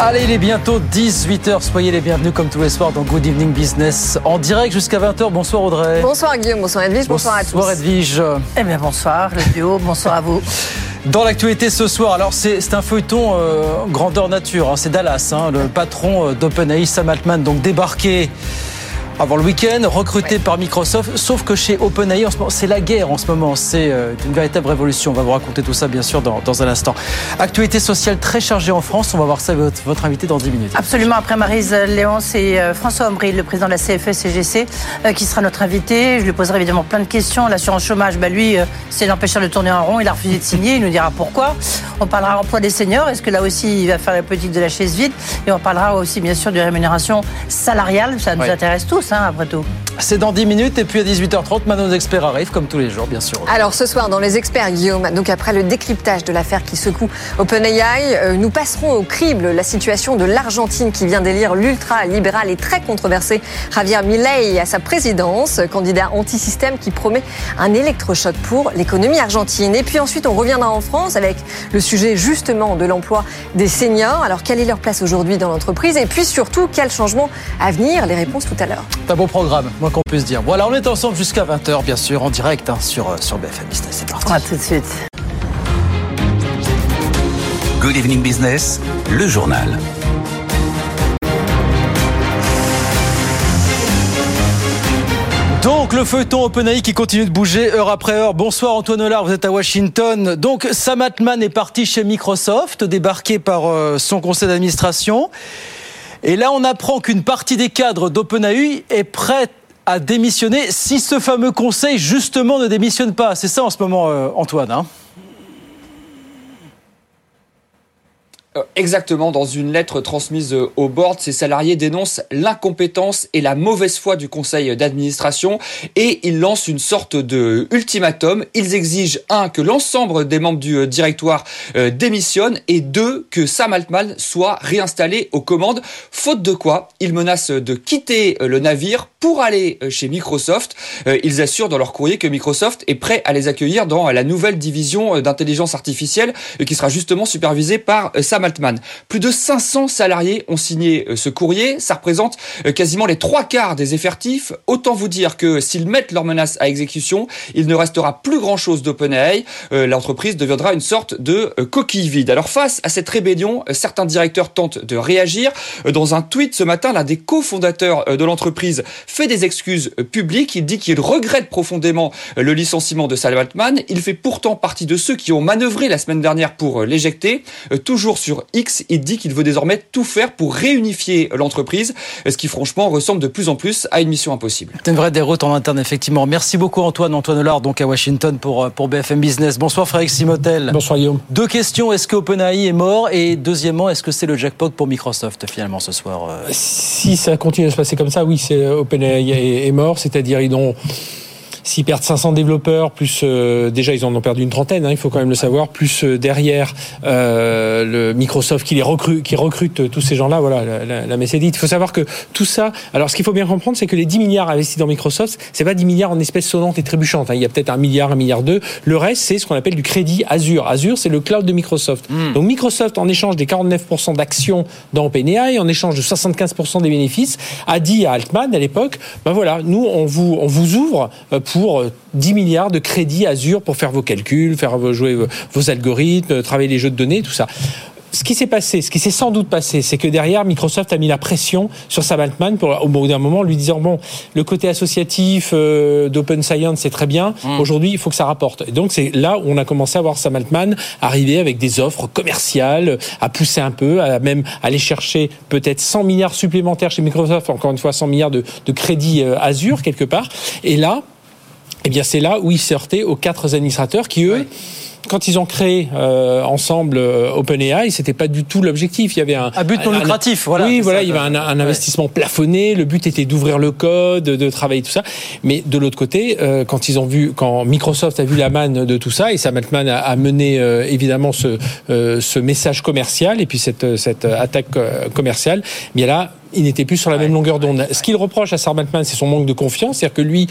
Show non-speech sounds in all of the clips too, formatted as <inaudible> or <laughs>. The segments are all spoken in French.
Allez, il est bientôt 18h. Soyez les bienvenus comme tous les soirs dans Good Evening Business en direct jusqu'à 20h. Bonsoir Audrey. Bonsoir Guillaume, bonsoir Edwige, bonsoir, à tous. Bonsoir Edwige. Eh bien bonsoir le duo, bonsoir à vous. <laughs> Dans l'actualité ce soir, alors c'est un feuilleton euh, grandeur nature, hein. c'est Dallas, hein, le patron euh, d'OpenAI, Sam Altman, donc débarqué avant le week-end, recruté par Microsoft. Sauf que chez OpenAI, c'est la guerre en ce moment. C'est euh, une véritable révolution. On va vous raconter tout ça, bien sûr, dans, dans, un instant. Actualité sociale très chargée en France. On va voir ça avec votre, invité dans 10 minutes. Absolument. Après Marise Léonce et euh, François Ombry, le président de la CFE-CGC, euh, qui sera notre invité. Je lui poserai évidemment plein de questions. L'assurance chômage, bah, lui, c'est l'empêcheur de tourner en rond. Il a refusé de signer. Il nous dira pourquoi. On parlera emploi des seniors. Est-ce que là aussi, il va faire la politique de la chaise vide? Et on parlera aussi, bien sûr, de rémunération salariale. Ça nous intéresse tous. Hein, après tout. C'est dans 10 minutes et puis à 18h30, Manon experts arrive comme tous les jours, bien sûr. Alors ce soir, dans les experts, Guillaume, donc après le décryptage de l'affaire qui secoue OpenAI, euh, nous passerons au crible la situation de l'Argentine qui vient d'élire l'ultra-libéral et très controversé Javier Milei à sa présidence, candidat anti-système qui promet un électrochoc pour l'économie argentine. Et puis ensuite, on reviendra en France avec le sujet justement de l'emploi des seniors. Alors quelle est leur place aujourd'hui dans l'entreprise? Et puis surtout, quel changement à venir? Les réponses tout à l'heure programme, moi qu'on puisse dire. Voilà, on est ensemble jusqu'à 20h, bien sûr, en direct hein, sur, euh, sur BFM Business. C'est parti. À tout de suite. Good Evening Business, le journal. Donc le feuilleton OpenAI qui continue de bouger heure après heure. Bonsoir Antoine Hollard, vous êtes à Washington. Donc Sam Altman est parti chez Microsoft, débarqué par euh, son conseil d'administration. Et là, on apprend qu'une partie des cadres d'OpenAI est prête à démissionner si ce fameux conseil, justement, ne démissionne pas. C'est ça en ce moment, euh, Antoine. Hein? Exactement, dans une lettre transmise euh, au board, ces salariés dénoncent l'incompétence et la mauvaise foi du conseil d'administration et ils lancent une sorte de ultimatum. Ils exigent, un, que l'ensemble des membres du euh, directoire démissionnent et deux, que Sam Altman soit réinstallé aux commandes, faute de quoi ils menacent de quitter le navire pour aller chez Microsoft. Ils assurent dans leur courrier que Microsoft est prêt à les accueillir dans la nouvelle division d'intelligence artificielle qui sera justement supervisée par Sam Altman. Plus de 500 salariés ont signé euh, ce courrier. Ça représente euh, quasiment les trois quarts des effectifs. Autant vous dire que s'ils mettent leurs menaces à exécution, il ne restera plus grand chose d'OpenAI. Euh, l'entreprise deviendra une sorte de coquille vide. Alors face à cette rébellion, certains directeurs tentent de réagir. Dans un tweet ce matin, l'un des cofondateurs de l'entreprise fait des excuses publiques. Il dit qu'il regrette profondément le licenciement de Sam Altman. Il fait pourtant partie de ceux qui ont manœuvré la semaine dernière pour l'éjecter. Toujours sur X, il dit qu'il veut désormais tout faire pour réunifier l'entreprise, ce qui franchement ressemble de plus en plus à une mission impossible. C'est une vraie déroute en interne, effectivement. Merci beaucoup Antoine, Antoine Hollard, donc à Washington pour, euh, pour BFM Business. Bonsoir Frédéric Simotel. Bonsoir Guillaume. Deux questions, est-ce que OpenAI est mort? Et deuxièmement, est-ce que c'est le jackpot pour Microsoft finalement ce soir euh? Si ça continue à se passer comme ça, oui, c'est OpenAI est mort, c'est-à-dire ils ont S'ils perdent 500 développeurs, plus euh, déjà ils en ont perdu une trentaine, hein, il faut quand même le savoir, plus euh, derrière euh, le Microsoft qui les recrute, qui recrute tous ces gens-là, voilà, la, la, messe est dite. Il faut savoir que tout ça. Alors, ce qu'il faut bien comprendre, c'est que les 10 milliards investis dans Microsoft, c'est pas 10 milliards en espèces sonnantes et trébuchantes. Hein. Il y a peut-être un milliard, un milliard deux. Le reste, c'est ce qu'on appelle du crédit Azure. Azure, c'est le cloud de Microsoft. Hmm. Donc Microsoft, en échange des 49% d'actions dans OpenAI, en échange de 75% des bénéfices, a dit à Altman à l'époque, ben voilà, nous on vous on vous ouvre pour 10 euh, milliards de crédits Azure pour faire vos calculs, faire jouer vos algorithmes, travailler les jeux de données, tout ça ce qui s'est passé, ce qui s'est sans doute passé, c'est que derrière, Microsoft a mis la pression sur Sam Altman pour, au bout d'un moment, lui disant bon, le côté associatif euh, d'Open Science, c'est très bien. Mm. Aujourd'hui, il faut que ça rapporte. Et donc, c'est là où on a commencé à voir Sam Altman arriver avec des offres commerciales, à pousser un peu, à même aller chercher peut-être 100 milliards supplémentaires chez Microsoft, encore une fois 100 milliards de, de crédits euh, Azure quelque part. Et là, eh bien, c'est là où il sortait aux quatre administrateurs qui, eux, quand ils ont créé euh, ensemble euh, OpenAI, c'était pas du tout l'objectif. Il y avait un, un but non lucratif. voilà. Oui, voilà, il y avait un, un investissement plafonné. Le but était d'ouvrir le code, de travailler tout ça. Mais de l'autre côté, euh, quand ils ont vu, quand Microsoft a vu la manne de tout ça, et Sam Altman a, a mené euh, évidemment ce, euh, ce message commercial et puis cette, cette attaque commerciale, bien là, il n'était plus sur la même longueur d'onde. Ce qu'il reproche à Sam Altman, c'est son manque de confiance, c'est-à-dire que lui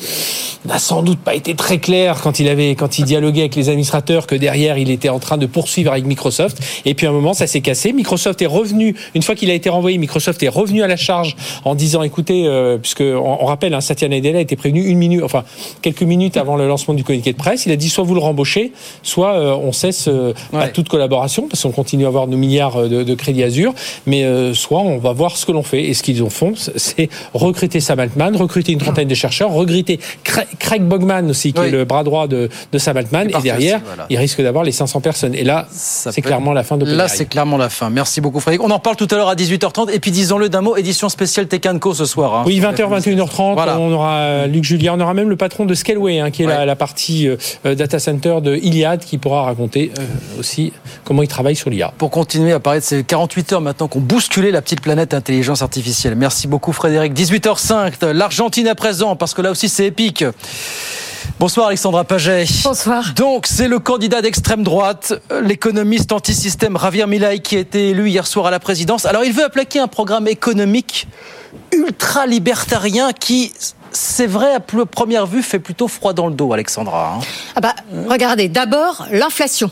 n'a sans doute pas été très clair quand il avait, quand il dialoguait avec les administrateurs, que derrière il était en train de poursuivre avec Microsoft. Et puis à un moment, ça s'est cassé. Microsoft est revenu une fois qu'il a été renvoyé. Microsoft est revenu à la charge en disant, écoutez, euh, puisque on, on rappelle, hein, Satya Nadella a été prévenu une minute, enfin quelques minutes avant le lancement du communiqué de presse. Il a dit soit vous le rembauchez, soit euh, on cesse euh, Ouais. toute collaboration parce qu'on continue à avoir nos milliards euh, de, de crédits Azur, mais soit on va voir ce que l'on fait. Et ce qu'ils ont fait, c'est recruter Sam Altman, recruter une trentaine de chercheurs, recruter Cra- Craig Bogman aussi, qui Oui. est le bras droit de, de Sam Altman, et derrière, aussi, voilà. il risque d'avoir les 500 personnes. Et là, c'est clairement la fin de Là, c'est clairement la fin. Merci beaucoup, Frédéric. On en parle tout à l'heure à 18h30. Et puis, disons-le d'un mot, édition spéciale Tecanco ce soir. hein. Oui, 20h, 21h30, Voilà. on aura euh, Luc Julia, on aura même le patron de Scaleway, hein, qui est Ouais. la, la partie euh, euh, data center de Iliad, qui pourra raconter euh, aussi comment il travaille sur l'IA. Pour continuer à parler de ces 48 heures maintenant qu'on bousculé la petite planète intelligence artificielle. Merci beaucoup, Frédéric. 18h05, l'Argentine à présent, parce que là aussi, c'est épique. Bonsoir, Alexandra Paget. Bonsoir. Donc, c'est le candidat d'extrême droite, euh, l'économiste anti-système Javier Milei, qui a été élu hier soir à la présidence. Alors, il veut appliquer un programme économique ultra-libertarien qui, c'est vrai, à première vue, fait plutôt froid dans le dos, Alexandra. hein. Ah bah, regardez, d'abord, l'inflation.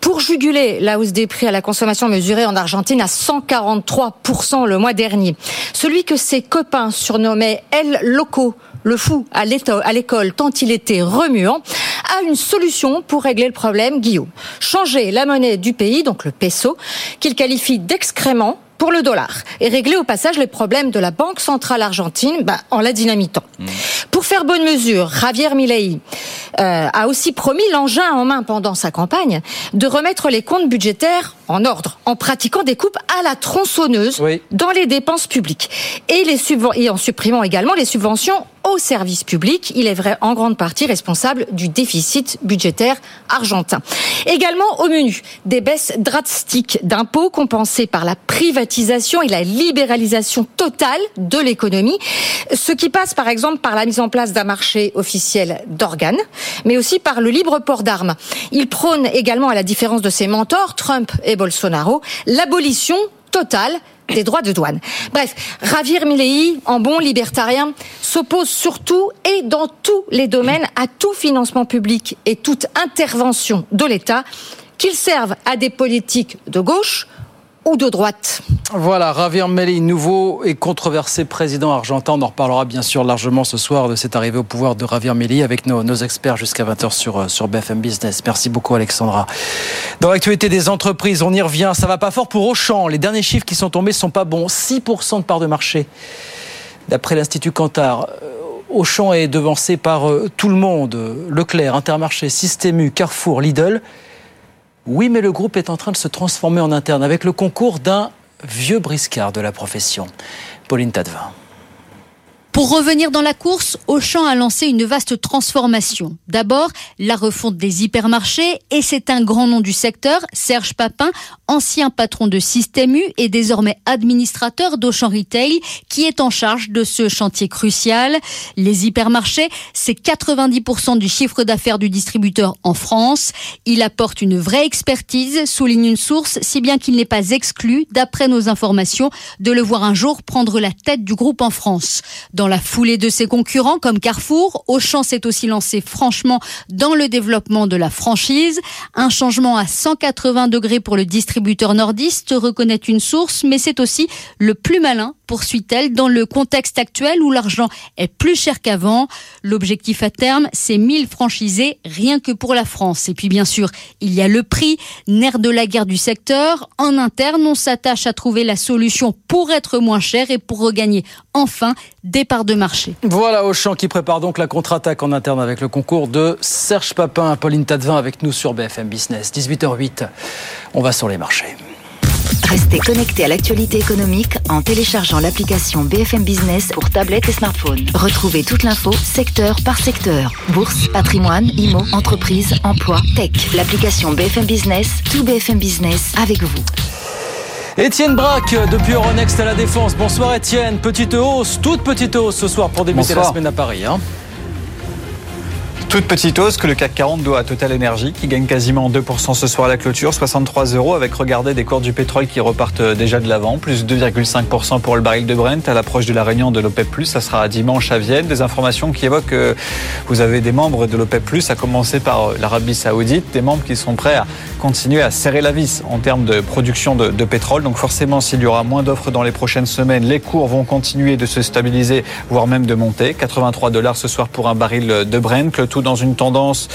Pour juguler la hausse des prix à la consommation mesurée en Argentine à 143% le mois dernier, celui que ses copains surnommaient El Loco, le fou à l'école tant il était remuant, a une solution pour régler le problème, Guillaume. Changer la monnaie du pays, donc le peso, qu'il qualifie d'excrément pour le dollar et régler au passage les problèmes de la Banque centrale argentine bah, en la dynamitant. Pour faire bonne mesure, Javier Milei euh, a aussi promis l'engin en main pendant sa campagne de remettre les comptes budgétaires en ordre en pratiquant des coupes à la tronçonneuse Oui. dans les dépenses publiques et, les subven- et en supprimant également les subventions aux services publics. Il est vrai en grande partie responsable du déficit budgétaire argentin. Également au menu, des baisses drastiques d'impôts compensées par la privatisation et la libéralisation totale de l'économie, ce qui passe par exemple par la mise en place d'un marché officiel d'organes, mais aussi par le libre port d'armes. Il prône également, à la différence de ses mentors, Trump et Bolsonaro, l'abolition totale des droits de douane. Bref, Javier Milei, en bon libertarien, s'oppose surtout et dans tous les domaines à tout financement public et toute intervention de l'État, qu'ils servent à des politiques de gauche ou de droite. Voilà, Javier Milei, nouveau et controversé président argentin. On en reparlera bien sûr largement ce soir de cette arrivée au pouvoir de Javier Milei avec nos, nos experts jusqu'à 20h sur, euh, sur BFM Business. Merci beaucoup Alexandra. Dans l'actualité des entreprises, on y revient. Ça va pas fort pour Auchan. Les derniers chiffres qui sont tombés sont pas bons. 6% de part de marché. D'après l'Institut Cantar, euh, Auchan est devancé par euh, tout le monde. Leclerc, Intermarché, Système U, Carrefour, Lidl. Oui, mais le groupe est en train de se transformer en interne avec le concours d'un vieux briscard de la profession. Pauline Tadevin. Pour revenir dans la course, Auchan a lancé une vaste transformation. D'abord, la refonte des hypermarchés, et c'est un grand nom du secteur, Serge Papin, ancien patron de Système U et désormais administrateur d'Auchan Retail, qui est en charge de ce chantier crucial. Les hypermarchés, c'est 90% du chiffre d'affaires du distributeur en France. Il apporte une vraie expertise, souligne une source, si bien qu'il n'est pas exclu, d'après nos informations, de le voir un jour prendre la tête du groupe en France. La foulée de ses concurrents comme Carrefour, Auchan s'est aussi lancé franchement dans le développement de la franchise. Un changement à 180 degrés pour le distributeur nordiste, reconnaît une source, mais c'est aussi le plus malin, poursuit-elle, dans le contexte actuel où l'argent est plus cher qu'avant. L'objectif à terme, c'est 1000 franchisés rien que pour la France. Et puis bien sûr, il y a le prix, nerf de la guerre du secteur. En interne, on s'attache à trouver la solution pour être moins cher et pour regagner enfin des parts de marché. Voilà Auchan qui prépare donc la contre-attaque en interne avec le concours de Serge Papin, Pauline Tadevin avec nous sur BFM Business. 18h08, on va sur les marchés. Restez Restez connecté à l'actualité économique en téléchargeant l'application BFM Business pour tablette et smartphone. Retrouvez toute l'info secteur par secteur. Bourse, patrimoine, IMO, entreprise, emploi, tech. L'application BFM Business, tout BFM Business avec vous. Étienne Braque depuis Euronext à la Défense. Bonsoir Étienne. Petite hausse, toute petite hausse ce soir pour débuter Bonsoir. la semaine à Paris. hein. Toute petite hausse que le CAC 40 doit à Total Energy qui gagne quasiment 2% ce soir à la clôture, 63 euros avec regardez des cours du pétrole qui repartent déjà de l'avant, plus 2,5% pour le baril de Brent à l'approche de la réunion de l'OPEP+, ça sera dimanche à Vienne. Des informations qui évoquent que vous avez des membres de l'OPEP+, à commencer par l'Arabie Saoudite, des membres qui sont prêts à continuer à serrer la vis en termes de production de, pétrole. Donc forcément, s'il y aura moins d'offres dans les prochaines semaines, les cours vont continuer de se stabiliser, voire même de monter. 83 dollars ce soir pour un baril de Brent, tout dans une tendance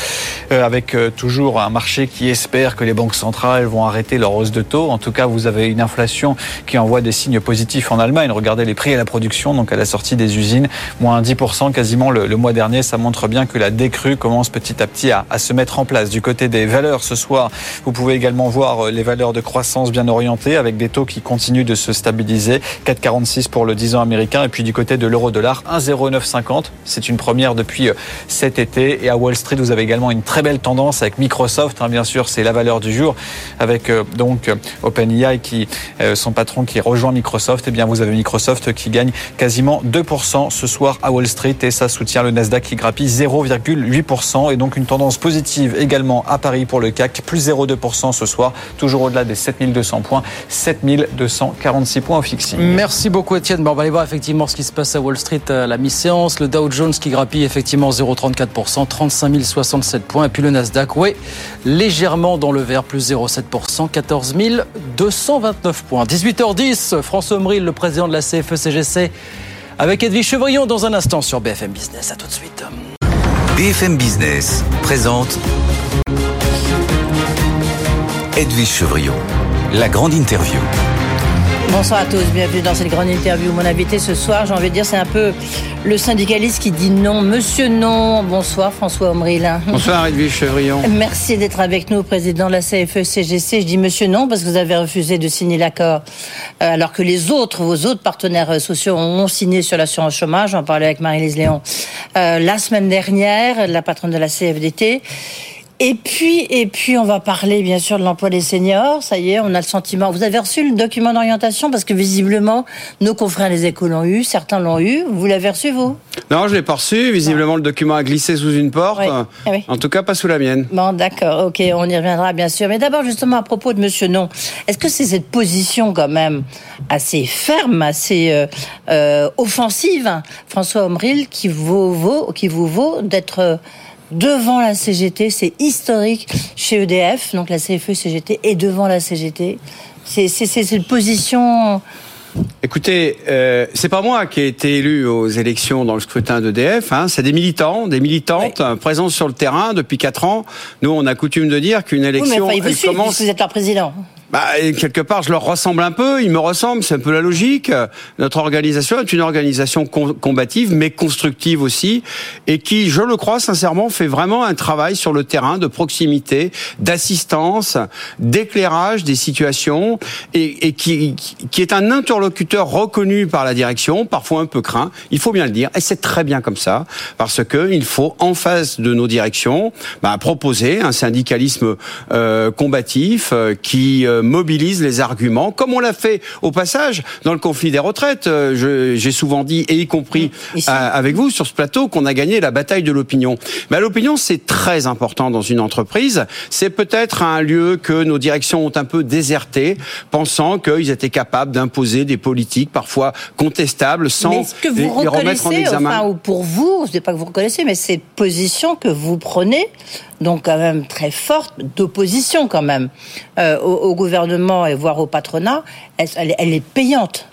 euh, avec euh, toujours un marché qui espère que les banques centrales vont arrêter leur hausse de taux. En tout cas, vous avez une inflation qui envoie des signes positifs en Allemagne. Regardez les prix à la production, donc à la sortie des usines, moins 10% quasiment le, le mois dernier. Ça montre bien que la décrue commence petit à petit à, à se mettre en place. Du côté des valeurs ce soir, vous pouvez également voir euh, les valeurs de croissance bien orientées avec des taux qui continuent de se stabiliser. 4,46 pour le 10 ans américain. Et puis du côté de l'euro-dollar, 1,0950. C'est une première depuis euh, cet été. Et à Wall Street, vous avez également une très belle tendance avec Microsoft. hein, bien sûr, c'est la valeur du jour avec euh, donc euh, OpenAI qui euh, son patron qui rejoint Microsoft. Et bien, vous avez Microsoft qui gagne quasiment 2% ce soir à Wall Street et ça soutient le Nasdaq qui grappille 0,8% et donc une tendance positive également à Paris pour le CAC plus 0,2% ce soir, toujours au-delà des 7200 points, 7246 points au fixing. Merci beaucoup Étienne. Bon, on va aller voir effectivement ce qui se passe à Wall Street à la mi-séance. Le Dow Jones qui grappille effectivement 0,34%, 35 067 points. Et puis le Nasdaq, oui, légèrement dans le vert, plus 0,7%, 14 229 points. 18h10, François Omril, le président de la CFE-CGC, avec Edwige Chevrillon dans un instant sur BFM Business. À tout de suite. BFM Business présente Edwige Chevrillon, la grande interview. Bonsoir à tous, bienvenue dans cette grande interview. Mon invité ce soir, j'ai envie de dire, c'est un peu le syndicaliste qui dit non. Monsieur non. Bonsoir François Omril. Bonsoir Edwige Chevrillon. Merci d'être avec nous, président de la CFE-CGC. Je dis monsieur non parce que vous avez refusé de signer l'accord, euh, alors que les autres, vos autres partenaires euh, sociaux ont signé sur l'assurance chômage. J'en parlais avec Marie-Lise Léon euh, la semaine dernière, la patronne de la CFDT. Et puis, et puis, on va parler bien sûr de l'emploi des seniors. Ça y est, on a le sentiment. Vous avez reçu le document d'orientation parce que visiblement, nos confrères des écoles l'ont eu, certains l'ont eu. Vous l'avez reçu vous? Non, je l'ai pas reçu. Visiblement, le document a glissé sous une porte. Oui. Ah oui. En tout cas, pas sous la mienne. Bon, d'accord, ok, on y reviendra bien sûr. Mais d'abord, justement, à propos de Monsieur Non, est-ce que c'est cette position quand même assez ferme, assez euh, euh, offensive, François Omril, qui vous vaut, qui vous vaut d'être euh, devant la CGT, c'est historique chez EDF, donc la CFE-CGT est devant la CGT. C'est cette position. Écoutez, euh, c'est pas moi qui ai été élu aux élections dans le scrutin d'EDF. Hein, c'est des militants, des militantes euh, présentes sur le terrain depuis quatre ans. Nous, on a coutume de dire qu'une Oui, mais élection enfin, vous elle suivent commence. puisque vous êtes leur président. Bah, quelque part, je leur ressemble un peu, ils me ressemblent, c'est un peu la logique. Notre organisation est une organisation com- combative, mais constructive aussi, et qui, je le crois sincèrement, fait vraiment un travail sur le terrain de proximité, d'assistance, d'éclairage des situations, et, et qui, qui est un interlocuteur reconnu par la direction, parfois un peu craint, il faut bien le dire, et c'est très bien comme ça, parce que il faut, en face de nos directions, bah, proposer un syndicalisme euh, combatif euh, qui euh, mobilise les arguments, comme on l'a fait au passage dans le conflit des retraites. Euh, je- J'ai souvent dit, et y compris euh, avec vous sur ce plateau, qu'on a gagné la bataille de l'opinion. Mais l'opinion, c'est très important dans une entreprise. C'est peut-être un lieu que nos directions ont un peu déserté, pensant qu'ils étaient capables d'imposer des politiques parfois contestables sans mais que les, vous les remettre en examen. enfin, ou pour vous, c'est pas que vous reconnaissez, mais cette position que vous prenez, donc quand même très forte, d'opposition quand même euh, au, au gouvernement et voire au patronat, elle, elle est- payante.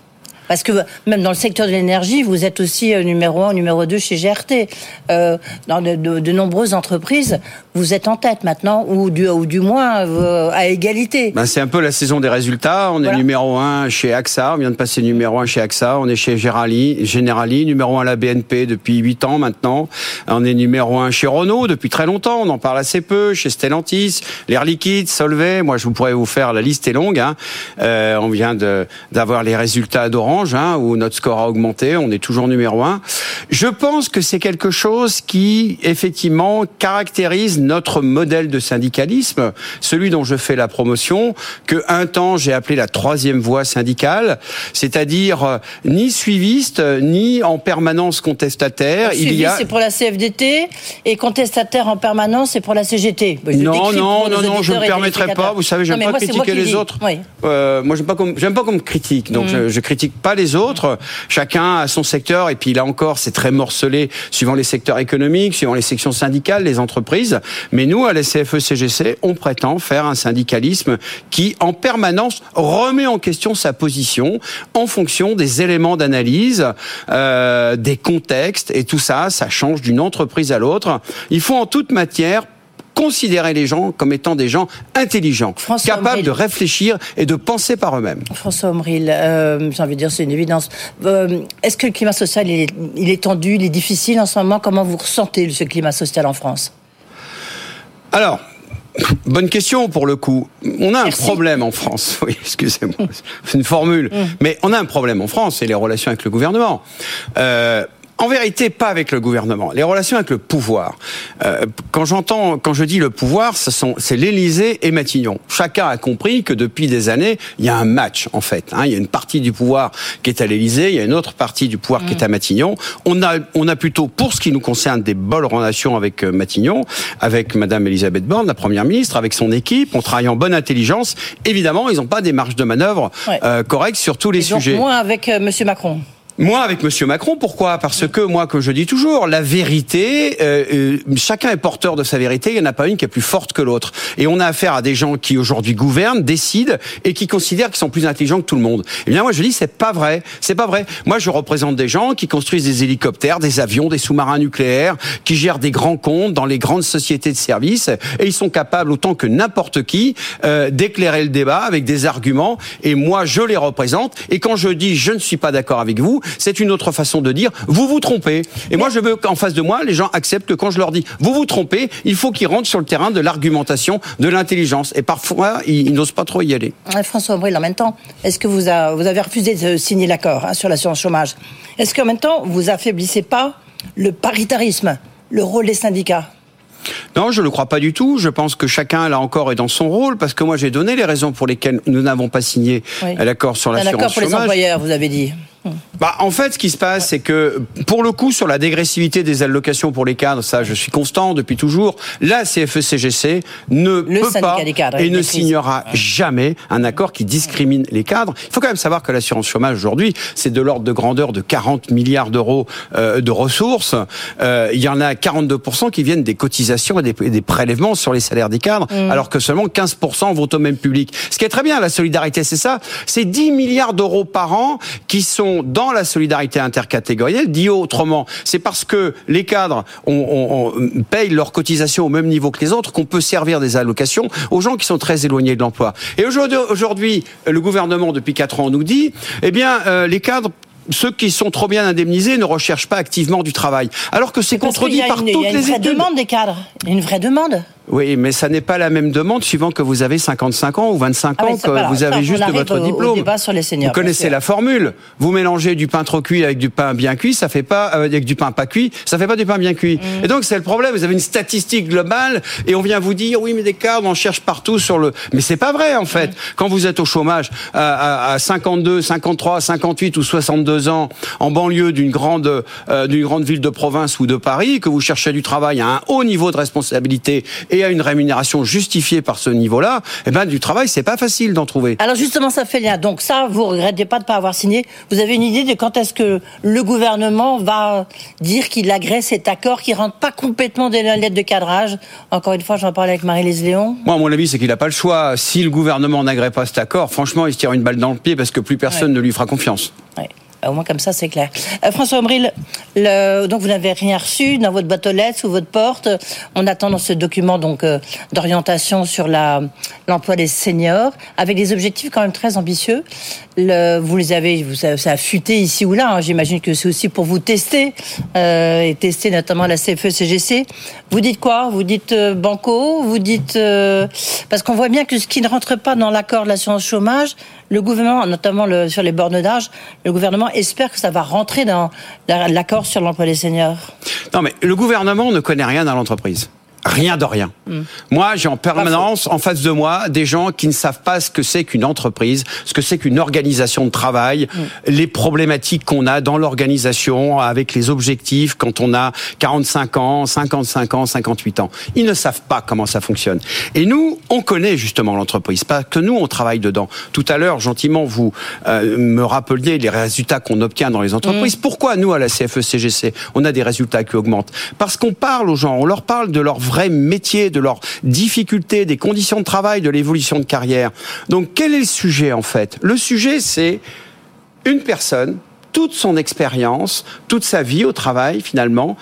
Parce que même dans le secteur de l'énergie, vous êtes aussi euh, numéro un, numéro deux chez GRT. Euh, dans de, de- de nombreuses entreprises, vous êtes en tête maintenant, ou du, ou du moins euh, à égalité. Ben, c'est un peu la saison des résultats. On est numéro un chez AXA, on vient de passer numéro un chez AXA, on est chez Generali, Generali numéro un à la BNP depuis 8 ans maintenant. On est numéro un chez Renault depuis très longtemps, on en parle assez peu, chez Stellantis, l'Air Liquide, Solvay, moi je vous pourrais vous faire, la liste est longue. Hein. Euh, on vient de, d'avoir les résultats d'Orange, hein, où notre score a augmenté, on est toujours numéro un. Je pense que c'est quelque chose qui, effectivement, caractérise notre modèle de syndicalisme, celui dont je fais la promotion, que un temps j'ai appelé la troisième voie syndicale, c'est-à-dire euh, ni suiviste, ni en permanence contestataire. Il y a... c'est pour la CFDT et contestataire en permanence, c'est pour la CGT. non, non, non, non, je ne me permettrai pas. Vous savez, j'aime pas critiquer les autres. Euh, moi, j'aime pas qu'on me critique. Donc, mm. je, je critique pas les autres. Chacun a son secteur. Et puis là encore, c'est très morcelé suivant les secteurs économiques, suivant les sections syndicales, les entreprises. Mais nous, à la CFE-CGC, on prétend faire un syndicalisme qui, en permanence, remet en question sa position en fonction des éléments d'analyse, euh, des contextes et tout ça, ça change d'une entreprise à l'autre. Il faut en toute matière considérer les gens comme étant des gens intelligents, capables de réfléchir et de penser par eux-mêmes. François Omril, euh, j'ai envie de dire c'est une évidence. Euh, est-ce que le climat social il est, il est tendu, il est difficile en ce moment? Comment vous ressentez ce climat social en France? Alors, Bonne question pour le coup. On a un problème en France. <laughs> Oui, excusez-moi, c'est une formule. Mm. Mais on a un problème en France, c'est les relations avec le gouvernement. Euh, en vérité, pas avec le gouvernement. Les relations avec le pouvoir. Euh, quand j'entends, quand je dis le pouvoir, ce sont, c'est l'Élysée et Matignon. Chacun a compris que depuis des années, il y a un match en fait. Hein. Il y a une partie du pouvoir qui est à l'Élysée, il y a une autre partie du pouvoir qui est à mm. Matignon. On a, on a plutôt, pour ce qui nous concerne, des bonnes relations avec euh, Matignon, avec Madame Elisabeth Borne, la première ministre, avec son équipe. On travaille en bonne intelligence. Évidemment, ils n'ont pas des marges de manœuvre euh, correctes sur tous les et sujets. Donc, moins avec euh, Monsieur Macron. Moi, avec Monsieur Macron, pourquoi? Parce que moi, comme je dis toujours, la vérité, euh, euh, chacun est porteur de sa vérité. Il n'y en a pas une qui est plus forte que l'autre. Et on a affaire à des gens qui aujourd'hui gouvernent, décident et qui considèrent qu'ils sont plus intelligents que tout le monde. Eh bien, moi, je dis, c'est pas vrai. C'est pas vrai. Moi, je représente des gens qui construisent des hélicoptères, des avions, des sous-marins nucléaires, qui gèrent des grands comptes dans les grandes sociétés de services, et ils sont capables autant que n'importe qui euh, d'éclairer le débat avec des arguments. Et moi, je les représente. Et quand je dis, je ne suis pas d'accord avec vous c'est une autre façon de dire vous vous trompez. Et moi, je veux qu'en face de moi, les gens acceptent que quand je leur dis vous vous trompez, il faut qu'ils rentrent sur le terrain de l'argumentation, de l'intelligence. Et parfois, ils, n'osent pas trop y aller. François Abril, en même temps, est-ce que vous, avez refusé de signer l'accord hein, sur l'assurance chômage? Est-ce qu'en même temps, vous affaiblissez pas le paritarisme, le rôle des syndicats? Non, je ne le crois pas du tout. Je pense que chacun, là encore, est dans son rôle, parce que moi, j'ai donné les raisons pour lesquelles nous n'avons pas signé l'accord sur l'assurance chômage. L'accord pour les employeurs, vous avez dit. Bah, en fait, ce qui se passe, c'est que pour le coup, sur la dégressivité des allocations pour les cadres, ça, je suis constant depuis toujours. La CFE-CGC ne peut pas et ne signera jamais un accord qui discrimine les cadres. Il faut quand même savoir que l'assurance chômage aujourd'hui, c'est de l'ordre de grandeur de 40 milliards d'euros euh, de ressources. Euh, il y en a 42% qui viennent des cotisations et des, prélèvements sur les salaires des cadres, mm. alors que seulement 15% vont au même public. Ce qui est très bien, la solidarité, c'est ça. C'est 10 milliards d'euros par an qui sont dans la solidarité intercatégorielle. Dit autrement, c'est parce que les cadres on, payent leurs cotisations au même niveau que les autres qu'on peut servir des allocations aux gens qui sont très éloignés de l'emploi. Et aujourd'hui, le gouvernement, depuis quatre ans, nous dit, eh bien, euh, les cadres ceux qui sont trop bien indemnisés ne recherchent pas activement du travail. Alors que c'est contredit par toutes les y a une vraie demande des cadres. Une vraie demande. Oui, mais ça n'est pas la même demande suivant que vous avez 55 ans ou 25 ah ans, que vous avez juste votre diplôme. sur les seniors, vous connaissez la formule. Vous mélangez du pain trop cuit avec du pain bien cuit, ça fait pas euh, avec du pain pas cuit, ça fait pas du pain bien cuit. Mm. Et donc c'est le problème. Vous avez une statistique globale et on vient vous dire oui, mais des cadres on cherche partout sur le. Mais c'est pas vrai en fait. Mm. Quand vous êtes au chômage à, à, 52, 53, 58 ou 62 ans en banlieue d'une grande euh, d'une grande ville de province ou de Paris, que vous cherchez du travail à un haut niveau de responsabilité et à une rémunération justifiée par ce niveau-là, eh ben du travail, c'est pas facile d'en trouver. Alors justement, ça fait lien. Donc ça, vous regrettez pas de pas avoir signé. Vous avez une idée de quand est-ce que le gouvernement va dire qu'il agresse cet accord qui rentre pas complètement dans la lettre de cadrage? Encore une fois, j'en parlais avec Marie-Lise Léon. Moi, mon avis, c'est qu'il n'a pas le choix. Si le gouvernement n'agrée pas cet accord, franchement, il se tire une balle dans le pied parce que plus personne ne lui fera confiance. Au moins comme ça, c'est clair. Euh, François Omril, le, donc vous n'avez rien reçu dans votre boîte aux lettres, sous votre porte. On attend dans ce document donc euh, d'orientation sur l'emploi des seniors, avec des objectifs quand même très ambitieux. Vous les avez, vous, ça, ça a fuité ici ou là. hein. J'imagine que c'est aussi pour vous tester euh, et tester notamment la CFE CGC. Vous dites quoi? Vous dites banco? Vous dites parce qu'on voit bien que ce qui ne rentre pas dans l'accord de l'assurance chômage, le gouvernement, notamment sur les bornes d'âge, le gouvernement espère que ça va rentrer dans la- l'accord sur l'emploi des seniors. Non, mais le gouvernement ne connaît rien dans l'entreprise. Rien de rien. Moi, j'ai en permanence en face de moi des gens qui ne savent pas ce que c'est qu'une entreprise, ce que c'est qu'une organisation de travail, les problématiques qu'on a dans l'organisation avec les objectifs quand on a 45 ans, 55 ans, 58 ans. Ils ne savent pas comment ça fonctionne. Et nous, on connaît justement l'entreprise, pas que nous, on travaille dedans. Tout à l'heure, gentiment, vous euh, me rappeliez les résultats qu'on obtient dans les entreprises. Pourquoi nous, à la CFE-CGC, on a des résultats qui augmentent? Parce qu'on parle aux gens, on leur parle de leur vrai métier, de leurs difficultés, des conditions de travail, de l'évolution de carrière. Donc, quel est le sujet en fait? Le sujet, c'est une personne, toute son expérience, toute sa vie au travail finalement.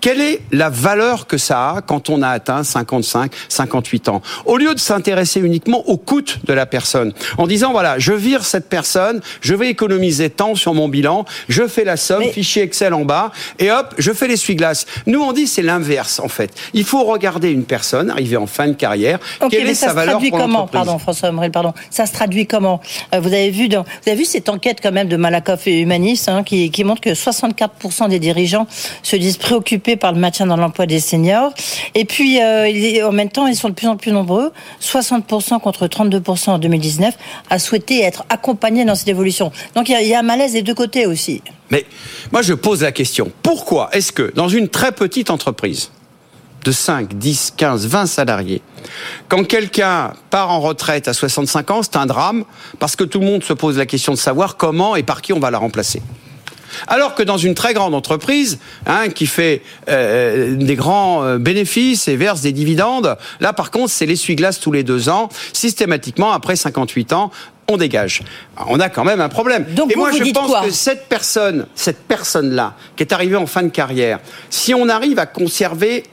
Quelle est la valeur que ça a quand on a atteint 55, 58 ans? Au lieu de s'intéresser uniquement au coût de la personne, en disant voilà, je vire cette personne, je vais économiser tant sur mon bilan, je fais la somme, fichier Excel en bas, et hop, je fais l'essuie-glace. Nous, on dit c'est l'inverse en fait. Il faut regarder une personne arrivée en fin de carrière, Ok, quelle mais est ça sa se valeur traduit pour comment? Pardon, François pardon. Ça se traduit comment? Euh, Vous avez vu, dans, vous avez vu cette enquête quand même de Malakoff et Humanis hein, qui, qui montre que 64% des dirigeants se disent préoccupés par le maintien dans l'emploi des seniors. Et puis, euh, en même temps, ils sont de plus en plus nombreux. 60% contre 32% en 2019 à souhaiter être accompagnés dans cette évolution. Donc il y a un malaise des deux côtés aussi. Mais moi, je pose la question. Pourquoi est-ce que dans une très petite entreprise de 5, 10, 15, 20 salariés, quand quelqu'un part en retraite à 65 ans, c'est un drame parce que tout le monde se pose la question de savoir comment et par qui on va la remplacer? Alors que dans une très grande entreprise, hein, qui fait euh, des grands euh, bénéfices et verse des dividendes, là par contre c'est l'essuie-glace tous les deux ans, systématiquement après 58 ans, on dégage. On a quand même un problème. Donc et vous, moi vous je pense que cette personne, cette personne-là, qui est arrivée en fin de carrière, si on arrive à conserver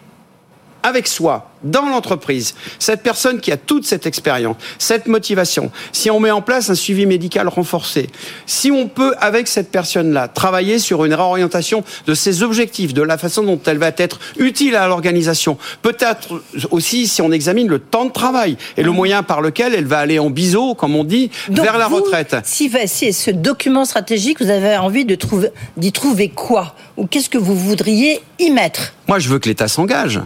avec soi, dans l'entreprise, cette personne qui a toute cette expérience, cette motivation, si on met en place un suivi médical renforcé, si on peut, avec cette personne-là, travailler sur une réorientation de ses objectifs, de la façon dont elle va être utile à l'organisation, peut-être aussi si on examine le temps de travail et le moyen par lequel elle va aller en biseau, comme on dit, Donc vers la vous, retraite. Si, si ce document stratégique, vous avez envie de trouver, d'y trouver quoi? Ou qu'est-ce que vous voudriez y mettre? Moi, je veux que l'État s'engage.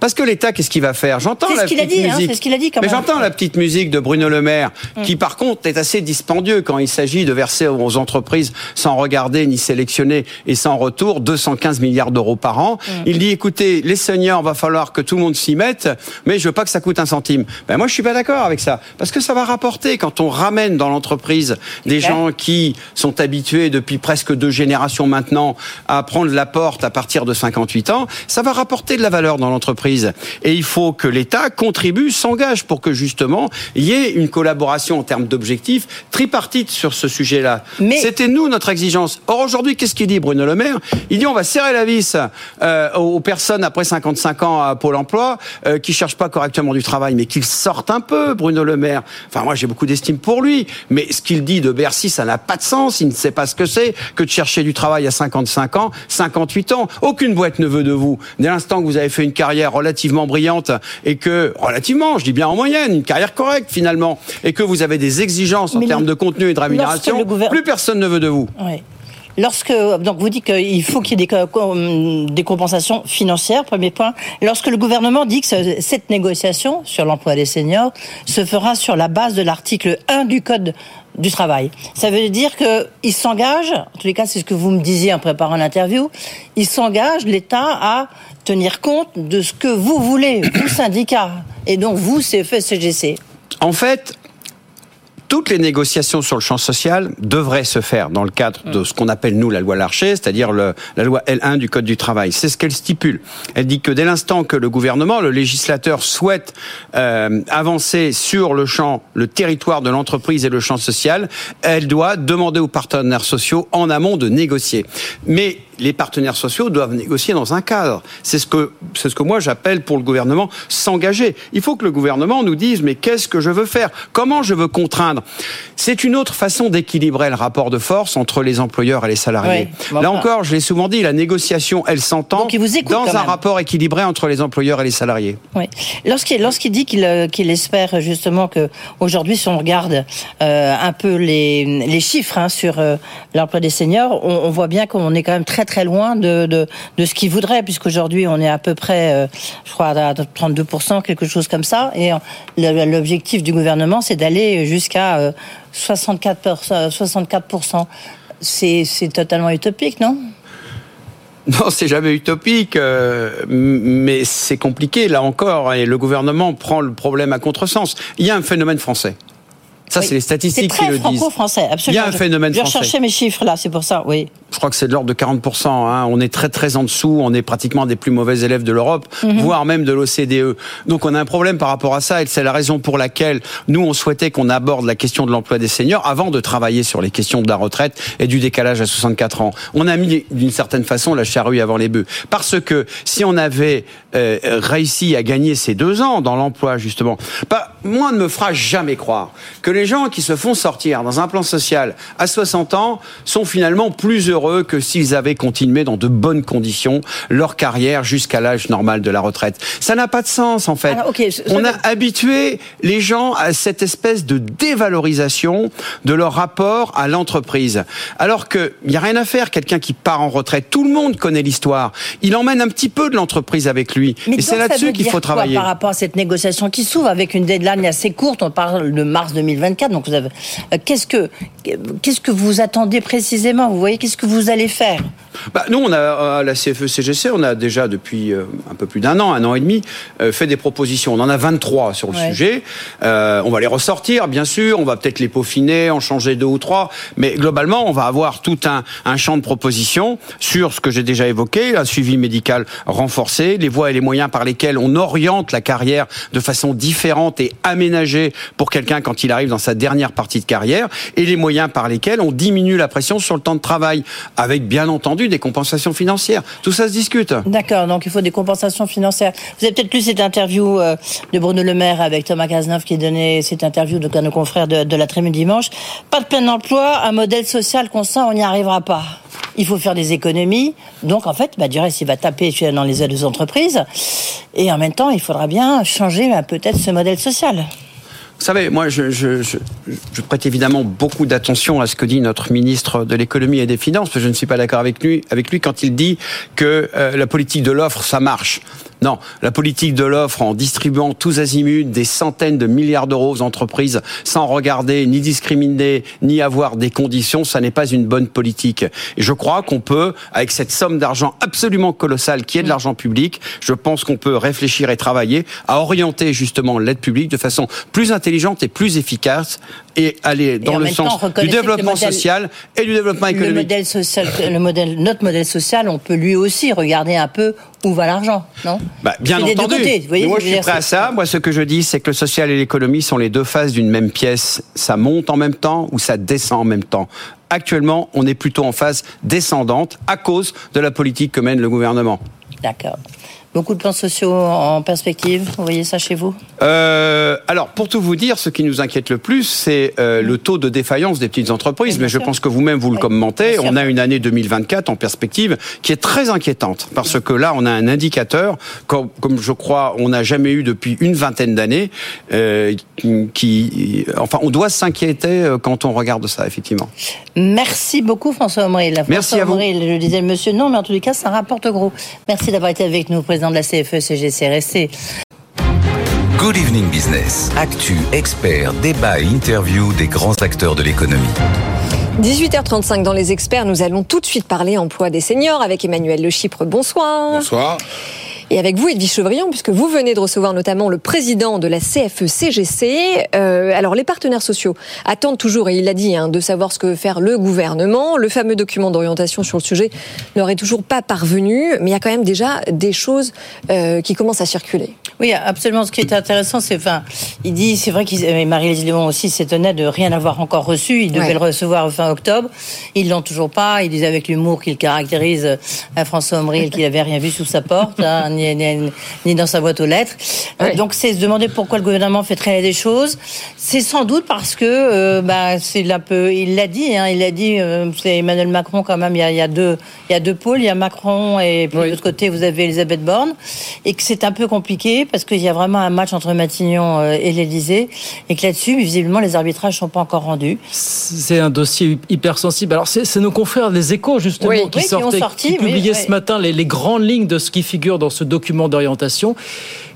Parce que l'État, qu'est-ce qu'il va faire? J'entends ce la a petite dit, hein, musique. c'est ce qu'il a dit, quand Mais j'entends la petite musique de Bruno Le Maire, Mm. qui par contre est assez dispendieux quand il s'agit de verser aux entreprises sans regarder ni sélectionner et sans retour 215 milliards d'euros par an. Mm. Il dit écoutez, les seniors, va falloir que tout le monde s'y mette, mais je veux pas que ça coûte un centime. Ben moi, je suis pas d'accord avec ça, parce que ça va rapporter quand on ramène dans l'entreprise des clair. gens qui sont habitués depuis presque deux générations maintenant à prendre la porte à partir de 58 ans, ça va rapporter de la valeur dans l'entreprise. Et il faut que l'État contribue, s'engage pour que justement il y ait une collaboration en termes d'objectifs tripartite sur ce sujet-là. C'était nous notre exigence. Or aujourd'hui, qu'est-ce qu'il dit Bruno Le Maire? Il dit on va serrer la vis euh, aux personnes après 55 ans à Pôle Emploi euh, qui cherchent pas correctement du travail, mais qu'ils sortent un peu, Bruno Le Maire. Enfin moi j'ai beaucoup d'estime pour lui, mais ce qu'il dit de Bercy, ça n'a pas de sens. Il ne sait pas ce que c'est que de chercher du travail à 55 ans, 58 ans. Aucune boîte ne veut de vous. Dès l'instant que vous avez fait une carrière relativement brillante et que relativement, je dis bien en moyenne, une carrière correcte finalement, et que vous avez des exigences en Mais termes de contenu et de rémunération, plus personne ne veut de vous. Oui. Lorsque donc vous dites qu'il faut qu'il y ait des, com- des compensations financières, premier point. Lorsque le gouvernement dit que ce- cette négociation sur l'emploi des seniors se fera sur la base de l'article 1 du code du travail, ça veut dire qu'il s'engage, en tous les cas c'est ce que vous me disiez en préparant l'interview, il s'engage l'État à tenir compte de ce que vous voulez, <coughs> vous syndicats, et donc vous CFE CGC. En fait, Toutes les négociations sur le champ social devraient se faire dans le cadre de ce qu'on appelle nous la loi Larcher, c'est-à-dire la loi L1 du Code du travail. C'est ce qu'elle stipule. Elle dit que dès l'instant que le gouvernement, le législateur souhaite euh, avancer sur le champ, le territoire de l'entreprise et le champ social, elle doit demander aux partenaires sociaux en amont de négocier. Mais les partenaires sociaux doivent négocier dans un cadre. C'est ce que, c'est ce que moi j'appelle pour le gouvernement s'engager. Il faut que le gouvernement nous dise mais qu'est-ce que je veux faire? Comment je veux contraindre? C'est une autre façon d'équilibrer le rapport de force entre les employeurs et les salariés. Là encore, je l'ai souvent dit, la négociation, elle s'entend dans un rapport équilibré entre les employeurs et les salariés. Oui. Lorsqu'il, dit qu'il, euh, qu'il espère justement que aujourd'hui, si on regarde euh, un peu les, les chiffres hein, sur euh, l'emploi des seniors, on, on voit bien qu'on est quand même très très loin de, de, de ce qu'il voudrait, puisqu'aujourd'hui on est à peu près, euh, je crois, à 32%, quelque chose comme ça. Et euh, l'objectif du gouvernement, c'est d'aller jusqu'à euh, 64%. 64%. C'est totalement utopique, non? Non, c'est jamais utopique, mais c'est compliqué là encore, et le gouvernement prend le problème à contresens. Il y a un phénomène français. Ça, c'est les statistiques qui le disent. Absolument. Il y a un phénomène je, français. Je recherchais mes chiffres là, c'est pour ça, oui. Je crois que c'est de l'ordre de 40%. Hein. On est très très en dessous. On est pratiquement des plus mauvais élèves de l'Europe, mm -hmm. voire même de l'OCDE. Donc on a un problème par rapport à ça, et c'est la raison pour laquelle nous on souhaitait qu'on aborde la question de l'emploi des seniors avant de travailler sur les questions de la retraite et du décalage à 64 ans. On a mis d'une certaine façon la charrue avant les bœufs, parce que si on avait euh, réussi à gagner ces deux ans dans l'emploi justement, bah, moi ne me fera jamais croire que les gens qui se font sortir dans un plan social à 60 ans sont finalement plus heureux que s'ils avaient continué dans de bonnes conditions leur carrière jusqu'à l'âge normal de la retraite. Ça n'a pas de sens en fait. Alors, okay, On a habitué les gens à cette espèce de dévalorisation de leur rapport à l'entreprise. Alors qu'il n'y a rien à faire, quelqu'un qui part en retraite, tout le monde connaît l'histoire. Il emmène un petit peu de l'entreprise avec lui. Mais Et c'est là-dessus qu'il faut travailler. Par rapport à cette négociation qui s'ouvre avec une deadline assez courte, on parle de mars 2024, donc avez... qu'est-ce que qu'est-ce que vous attendez précisément? Vous voyez, qu'est-ce que vous allez faire? Bah, nous, on a à la CFE-CGC, on a déjà depuis euh, un peu plus d'un an, un an et demi, euh, fait des propositions. On en a 23 sur le ouais. sujet. Euh, on va les ressortir, bien sûr. On va peut-être les peaufiner, en changer deux ou trois. Mais globalement, on va avoir tout un, un champ de propositions sur ce que j'ai déjà évoqué, un suivi médical renforcé, les voies et les moyens par lesquels on oriente la carrière de façon différente et aménagée pour quelqu'un quand il arrive dans sa dernière partie de carrière, et les moyens par lesquels on diminue la pression sur le temps de travail, avec bien entendu des compensations financières. Tout ça se discute. D'accord, donc il faut des compensations financières. Vous avez peut-être lu cette interview euh, de Bruno Le Maire avec Thomas Cazeneuve qui donnait cette interview de nos confrères de, de la Tribune dimanche. Pas de plein emploi, un modèle social constant, on n'y arrivera pas. Il faut faire des économies. Donc, en fait, bah, du reste, il va taper dans les aides aux entreprises. Et en même temps, il faudra bien changer bah, peut-être ce modèle social. Vous savez, moi, je, je, je, prête évidemment beaucoup d'attention à ce que dit notre ministre de l'économie et des finances, parce que je ne suis pas d'accord avec lui, avec lui quand il dit que euh, la politique de l'offre, ça marche. Non, la politique de l'offre en distribuant tous azimuts des centaines de milliards d'euros aux entreprises sans regarder ni discriminer ni avoir des conditions, ça n'est pas une bonne politique. Et je crois qu'on peut, avec cette somme d'argent absolument colossale qui est de l'argent public, je pense qu'on peut réfléchir et travailler à orienter justement l'aide publique de façon plus intelligente et plus efficace et aller dans et le sens temps, du développement modèle, social et du développement économique. Le modèle social, le modèle, notre modèle social, on peut lui aussi regarder un peu où va l'argent, non? Bah, Bien entendu. Côtés, voyez, moi, je suis prêt à ça. Moi, ce que je dis, c'est que le social et l'économie sont les deux faces d'une même pièce. Ça monte en même temps ou ça descend en même temps. Actuellement, on est plutôt en phase descendante à cause de la politique que mène le gouvernement. D'accord. Beaucoup de plans sociaux en perspective, vous voyez ça chez vous? Euh, Alors, pour tout vous dire, ce qui nous inquiète le plus, c'est euh, le taux de défaillance des petites entreprises. Oui, Mais sûr. je pense que vous-même, vous le oui, commentez. On a une année 2024 en perspective qui est très inquiétante. Parce que là, on a un indicateur, comme, comme je crois, on n'a jamais eu depuis une vingtaine d'années, euh, qui... Enfin, on doit s'inquiéter quand on regarde ça, effectivement. Merci beaucoup, François Omril. Merci François à vous. Omril, je le disais, monsieur, non, mais en tous les cas, ça rapporte gros. Merci d'avoir été avec nous, président de la E, CFE-CGC. Restez. Good Evening Business. Actu, experts, débat et interview des grands acteurs de l'économie. 18h35 dans les experts, nous allons tout de suite parler emploi des seniors avec Emmanuel Le Chypre. Bonsoir. Bonsoir. Et avec vous, Edwige Chevrillon, puisque vous venez de recevoir notamment le président de la CFE-CGC. Euh, alors, les partenaires sociaux attendent toujours, et il l'a dit, hein, de savoir ce que veut faire le gouvernement. Le fameux document d'orientation sur le sujet n'aurait toujours pas parvenu, mais il y a quand même déjà des choses euh, qui commencent à circuler. Oui, absolument. Ce qui est intéressant, c'est, enfin, il dit, c'est vrai qu'il, Marie-Lise Léon aussi s'étonnait de rien avoir encore reçu. Il devait Ouais. le recevoir fin octobre. Ils l'ont toujours pas. Il disait avec l'humour qu'il caractérise euh, à François Omril qu'il avait rien vu sous sa porte, hein, ni, ni- ni dans sa boîte aux lettres. Euh, donc, c'est se demander pourquoi le gouvernement fait traîner des choses. C'est sans doute parce que, euh, bah, c'est un peu, il l'a dit, hein, il l'a dit, euh, c'est Emmanuel Macron quand même. Il y a, il y a deux, il y a deux pôles. Il y a Macron et puis de l'autre côté vous avez Elisabeth Borne, et que c'est un peu compliqué parce qu'il y a vraiment un match entre Matignon euh, et l'Élysée, et que là-dessus, visiblement, les arbitrages sont pas encore rendus. C'est un dossier hyper sensible. Alors, c'est nos confrères des échos, justement, Oui. qui Oui, qui ont sortaient, sorti, qui publiaient oui. ce matin les, les grandes lignes de ce qui figure dans ce document d'orientation.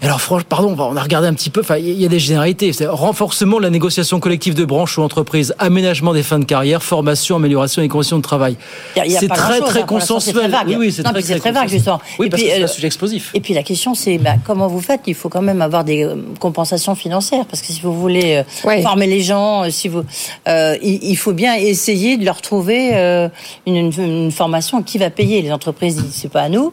Alors, franchement, pardon, on a regardé un petit peu, enfin, il y a des généralités. C'est renforcement de la négociation collective de branche ou entreprise, aménagement des fins de carrière, formation, amélioration des conditions de travail. C'est très, très hein, consensuel. vague. Oui, oui, c'est très, vague, justement. Oui, Et parce puis, que c'est un euh, sujet explosif. Et puis la question, c'est bah, comment vous faites Il faut quand même avoir des euh, compensations financières, parce que si vous voulez euh, former les gens, euh, si vous, euh, il, faut bien essayer de leur trouver une, une- une formation qui va payer. Les entreprises disent c'est pas à nous.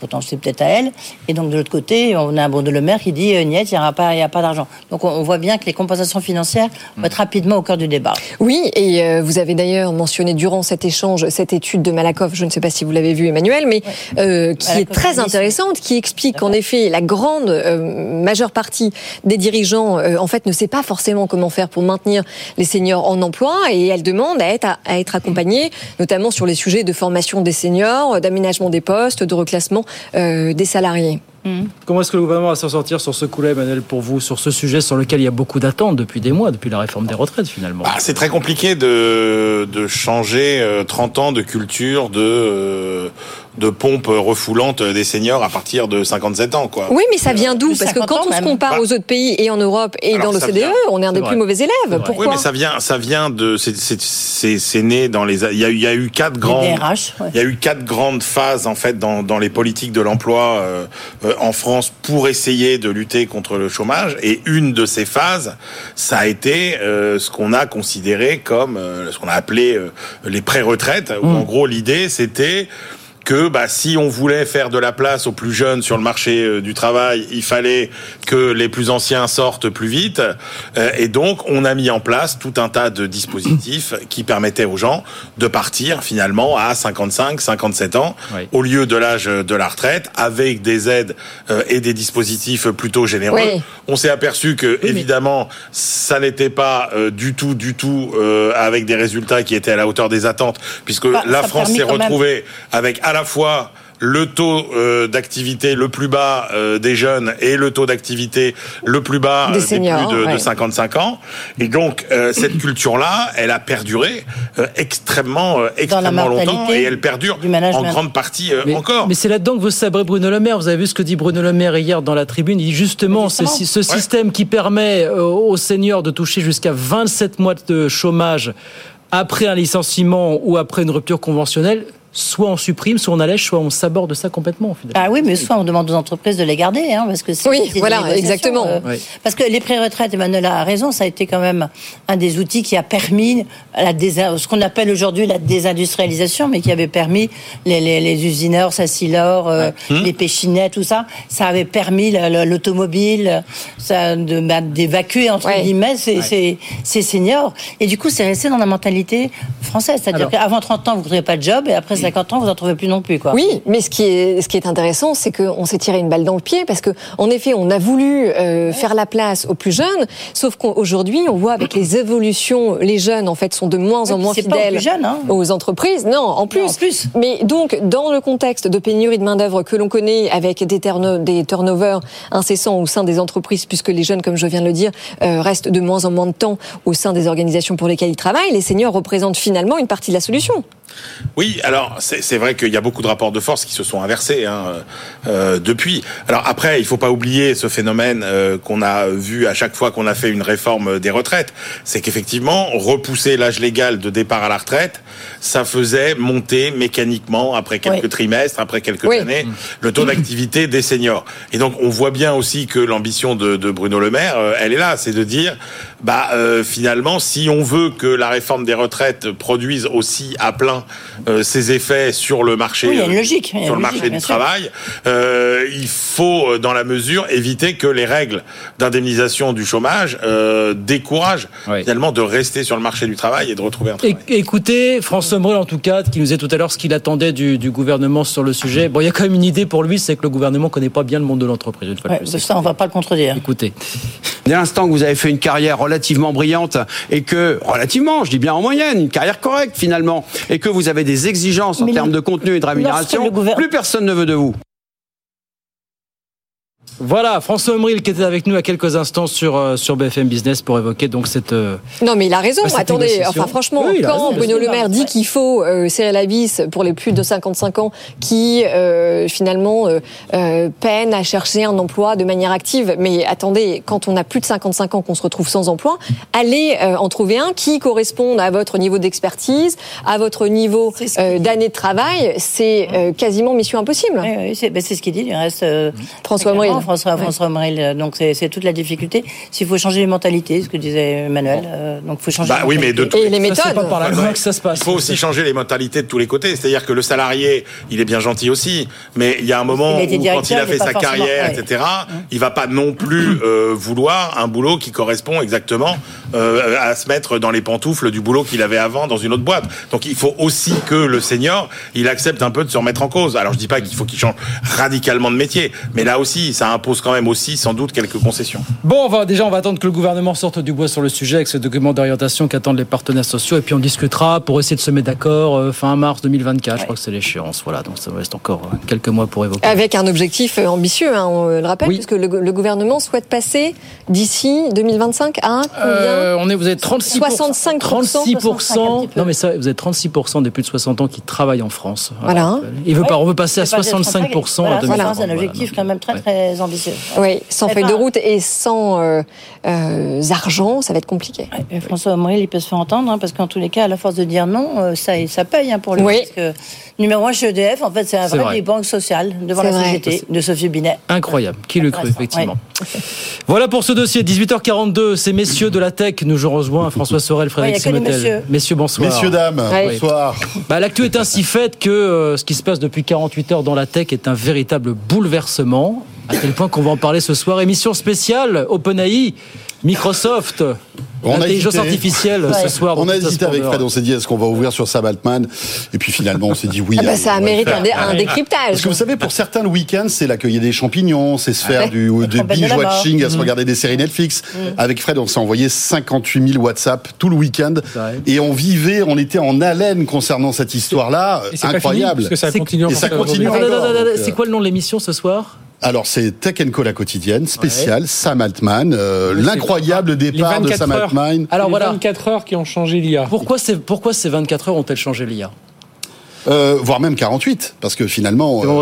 Pourtant, c'est peut-être à elles. Et donc, de l'autre côté, on a un Bruno Le Maire qui dit euh, Niet, il n'y aura pas, y a pas d'argent. Donc, on, on voit bien que les compensations financières vont être rapidement au cœur du débat. Oui, et euh, vous avez d'ailleurs mentionné durant cet échange cette étude de Malakoff, je ne sais pas si vous l'avez vu Emmanuel, mais euh, qui est très intéressante, qui explique qu'en effet la grande euh, majeure partie des dirigeants euh, en fait ne sait pas forcément comment faire pour maintenir les seniors en emploi et elle demande à être, à, être accompagnée, notamment sur les sujets de formation des seniors, d'aménagement des postes, de reclassement des salariés. Comment est-ce que le gouvernement va s'en sortir sur ce coup-là, Emmanuel, pour vous, sur ce sujet sur lequel il y a beaucoup d'attentes depuis des mois, depuis la réforme des retraites, finalement? Ah, c'est très compliqué de, de changer euh, 30 ans de culture de, euh, de pompe refoulante des seniors à partir de 57 ans. Quoi. Oui, mais ça vient d'où? Parce que 50 quand on se compare Bah, aux autres pays et en Europe et alors, dans l'OCDE, vient- on est un des plus mauvais élèves. Pourquoi oui, mais ça vient, ça vient de, c'est- c'est- c'est c'est né dans les, il y a, eu- il y a eu quatre grandes, DRH, ouais. il y a eu quatre grandes phases en fait dans, dans les politiques de l'emploi euh, euh, en France pour essayer de lutter contre le chômage. Et une de ces phases, ça a été euh, ce qu'on a considéré comme euh, ce qu'on a appelé euh, les pré-retraites. Où en gros l'idée c'était que bah, si on voulait faire de la place aux plus jeunes sur le marché euh, du travail, il fallait que les plus anciens sortent plus vite. Euh, et donc, on a mis en place tout un tas de dispositifs <coughs> qui permettaient aux gens de partir finalement à 55, 57 ans, Oui. au lieu de l'âge de la retraite, avec des aides euh, et des dispositifs plutôt généreux. Oui. On s'est aperçu que, évidemment, ça n'était pas euh, du tout, du tout euh, avec des résultats qui étaient à la hauteur des attentes, puisque Bah, la France s'est même- retrouvée avec à la fois le taux euh, d'activité le plus bas euh, des jeunes et le taux d'activité le plus bas Des euh, seniors, plus de, de ouais. 55 ans. Et donc euh, cette culture-là, elle a perduré euh, extrêmement, euh, extrêmement longtemps et elle perdure du en grande partie euh, Mais, encore. mais c'est là-dedans que veut sabrer Bruno Le Maire. Vous avez vu ce que dit Bruno Le Maire hier dans la tribune. Il dit justement, ce, système qui permet aux seniors de toucher jusqu'à 27 mois de chômage après un licenciement ou après une rupture conventionnelle, soit on supprime, soit on allège, soit on s'aborde ça complètement. finalement. Ah oui, mais soit on demande aux entreprises de les garder, hein, parce que c'est Oui, voilà, exactement. euh, Oui. Parce que les pré-retraites, Emmanuel a raison, ça a été quand même un des outils qui a permis la ce qu'on appelle aujourd'hui la désindustrialisation, mais qui avait permis les, les, les usineurs, Sassilor, euh, les Péchinets, tout ça. Ça avait permis la- la- l'automobile, ça de- bah, d'évacuer entre Ouais. guillemets ces, ces, ces seniors. Et du coup, c'est resté dans la mentalité française, c'est-à-dire qu'avant 30 ans, vous ne trouvez pas de job, et après 50 ans, vous n'en trouvez plus non plus, quoi. Oui, mais ce qui est, ce qui est intéressant, c'est qu'on s'est tiré une balle dans le pied parce que, en effet, on a voulu euh, faire la place aux plus jeunes, sauf qu'aujourd'hui, on voit avec les évolutions, les jeunes, en fait, sont de moins en moins aux fidèles jeunes, hein. aux entreprises. Non, en plus. en plus. Mais donc, dans le contexte de pénurie de main-d'œuvre que l'on connaît avec des turnovers incessants au sein des entreprises, puisque les jeunes, comme je viens de le dire, euh, restent de moins en moins de temps au sein des organisations pour lesquelles ils travaillent, les seniors représentent finalement une partie de la solution. Oui, alors c'est vrai qu'il y a beaucoup de rapports de force qui se sont inversés hein, euh, depuis. Alors après, il faut pas oublier ce phénomène euh, qu'on a vu à chaque fois qu'on a fait une réforme des retraites, c'est qu'effectivement repousser l'âge légal de départ à la retraite, ça faisait monter mécaniquement après quelques Oui. trimestres, après quelques Oui. années, le taux d'activité des seniors. Et donc on voit bien aussi que l'ambition de, de Bruno Le Maire, euh, elle est là, c'est de dire, bah euh, finalement, si on veut que la réforme des retraites produise aussi à plein euh, ses effets sur le marché, Oui, il y a une logique, il y a sur une le logique, marché bien du sûr. travail, euh, il faut, euh, dans la mesure, éviter que les règles d'indemnisation du chômage euh, découragent Oui. finalement de rester sur le marché du travail et de retrouver un travail. Écoutez, François Morel, en tout cas, qui nous disait tout à l'heure ce qu'il attendait du, du gouvernement sur le sujet. Bon, il y a quand même une idée pour lui, c'est que le gouvernement connaît pas bien le monde de l'entreprise. Une fois de Ouais, plus. ça, on va pas le contredire. Écoutez. Dès l'instant que vous avez fait une carrière relativement brillante et que, relativement, je dis bien en moyenne, une carrière correcte finalement, et que vous avez des exigences en termes de contenu et de rémunération, plus personne ne veut de vous. Voilà, François Omril qui était avec nous à quelques instants sur, euh, sur BFM Business pour évoquer donc cette. euh, Non, mais il a raison. Bah, Attendez, enfin franchement, Oui, quand raison, Bruno Le. Maire dit qu'il faut euh, serrer la vis pour les plus de 55 ans qui euh, finalement euh, euh, peinent à chercher un emploi de manière active, mais attendez, quand on a plus de 55 ans qu'on se retrouve sans emploi, allez euh, en trouver un qui corresponde à votre niveau d'expertise, à votre niveau euh, d'année de travail. C'est euh, quasiment mission impossible. Oui, oui, c'est ben, c'est ce qu'il dit. Il reste euh, François très François, Ouais. François euh, Donc c'est toute la difficulté. S'il faut changer les mentalités, ce que disait Emmanuel. euh, donc il faut changer. Bah les oui, mais de mentalités. Et les Ça, méthodes. pas par la loi que ça se passe. Il faut aussi changer les mentalités de tous les côtés. C'est-à-dire que le salarié, il est bien gentil aussi, mais il y a un moment Il a où, quand il a fait sa carrière, ouais. etc., il va pas non plus euh, vouloir un boulot qui correspond exactement euh, à se mettre dans les pantoufles du boulot qu'il avait avant dans une autre boîte. Donc il faut aussi que le senior, il accepte un peu de se remettre en cause. Alors je dis pas qu'il faut qu'il change radicalement de métier, mais là aussi, ça impose quand même aussi sans doute quelques concessions. Bon, on va, déjà, on va attendre que le gouvernement sorte du bois sur le sujet avec ce document d'orientation qu'attendent les partenaires sociaux. Et puis on discutera pour essayer de se mettre d'accord euh, fin mars 2024. Je crois que c'est l'échéance. Voilà, donc ça reste encore euh, quelques mois pour évoquer. Avec un objectif euh, ambitieux, hein, on le rappelle, Oui. puisque le, le gouvernement souhaite passer d'ici 2025 à combien Euh, on est, vous êtes 36 65%, 36 un petit peu. Non, mais ça, vous êtes 36 des plus de 60 ans qui travaillent en France. Voilà. Il veut Ouais. pas, on veut passer à C'est pas 65 Voilà, à c'est 2030. un objectif quand même très très ambitieux. Oui, sans feuille de route et sans euh, euh, argent, ça va être compliqué. Ouais, et François Omril, il peut se faire entendre, hein, parce qu'en tous les cas, à la force de dire non, euh, ça, ça paye hein, pour lui. Oui. Parce que numéro un chez EDF, en fait, c'est un vrai, vrai. des banques sociales devant la vrai. CGT de Sophie Binet. Incroyable. Qui le crut, Intéressant, effectivement. Voilà pour ce dossier. 18h42, c'est messieurs de la tech. Nous rejoint François Sorel, Frédéric Ouais, Simotel. messieurs. bonsoir. Messieurs, dames, Ouais. bonsoir. Bah, L'actu est ainsi faite que euh, ce qui se passe depuis 48 heures dans la tech est un véritable bouleversement. À tel point qu'on va en parler ce soir. Émission spéciale, OpenAI, Microsoft, l'intelligence artificielle ce soir. On a hésité avec. Fred, on s'est dit est-ce qu'on va ouvrir sur Sam Altman Et puis finalement on s'est dit oui. Ah bah, allez, ça mérite un, dé- un décryptage. Parce que vous savez, pour certains, le week-end, c'est là cueillir des champignons, c'est se faire Ouais. du, binge-watching, à se regarder des séries Netflix. Avec Fred, on s'est envoyé 58 000 WhatsApp tout le week-end. Et on vivait, on était en haleine concernant cette histoire-là. Incroyable. fini, parce que ça C'est- continue et ça continue attends, C'est euh, quoi le nom de l'émission ce soir? Alors, c'est Tech Co la quotidienne, spéciale, Sam Altman, euh, Oui, l'incroyable départ de 24 Sam heures. Altman. Alors Les voilà. 24 heures qui ont changé l'IA. Pourquoi, ces- pourquoi ces 24 heures ont-elles changé l'IA Euh, voire même 48, parce que finalement, euh, vont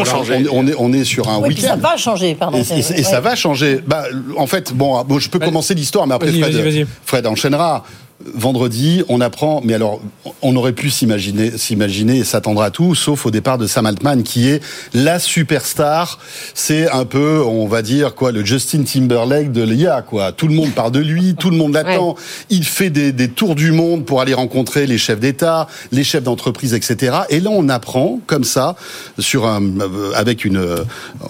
on, changer. on est, on est sur un Oui, puis ça week-end. va changer, pardon. Et, et- et ça va changer. Bah, en fait, bon, bon, je peux commencer l'histoire, mais après Fred. Fred enchaînera. Vendredi, on apprend, mais alors, on aurait pu s'imaginer, s'imaginer et s'attendre à tout, sauf au départ de Sam Altman, qui est la superstar. C'est un peu, on va dire, quoi, le Justin Timberlake de l'IA, quoi. Tout le monde parle de lui, tout le monde l'attend. Il fait des, des tours du monde pour aller rencontrer les chefs d'État, les chefs d'entreprise, etc. Et là, on apprend, comme ça, sur un, euh, avec une, euh,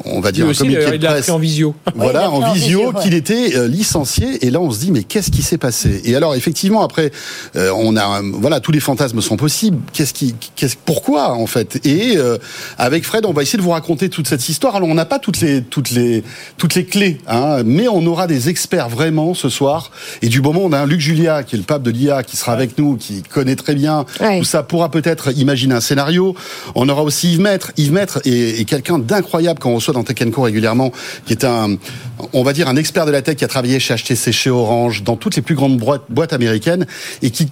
on va dire, un communiqué de presse. appris en visio. il Voilà, a en visio, visio, ouais. qu'il était euh, licencié. Et là, on se dit, mais qu'est-ce qui s'est passé? Et alors, effectivement, après, euh, on a, voilà, tous les fantasmes sont possibles. Qu'est-ce qui, qu'est-ce, pourquoi en fait? Et euh, avec Fred, on va essayer de vous raconter toute cette histoire. Alors, on n'a pas toutes les, toutes les, toutes les clés, hein, mais on aura des experts vraiment ce soir. Et du on a un Luc Julia, qui est le pape de l'IA, qui sera avec nous, qui connaît très bien Ouais. tout ça, pourra peut-être imaginer un scénario. On aura aussi Yves Maître. Yves Maître est, est quelqu'un d'incroyable qu'on reçoit dans Tech Co régulièrement, qui est un, on va dire, un expert de la tech qui a travaillé chez HTC, chez Orange, dans toutes les plus grandes boîtes, boîtes et qui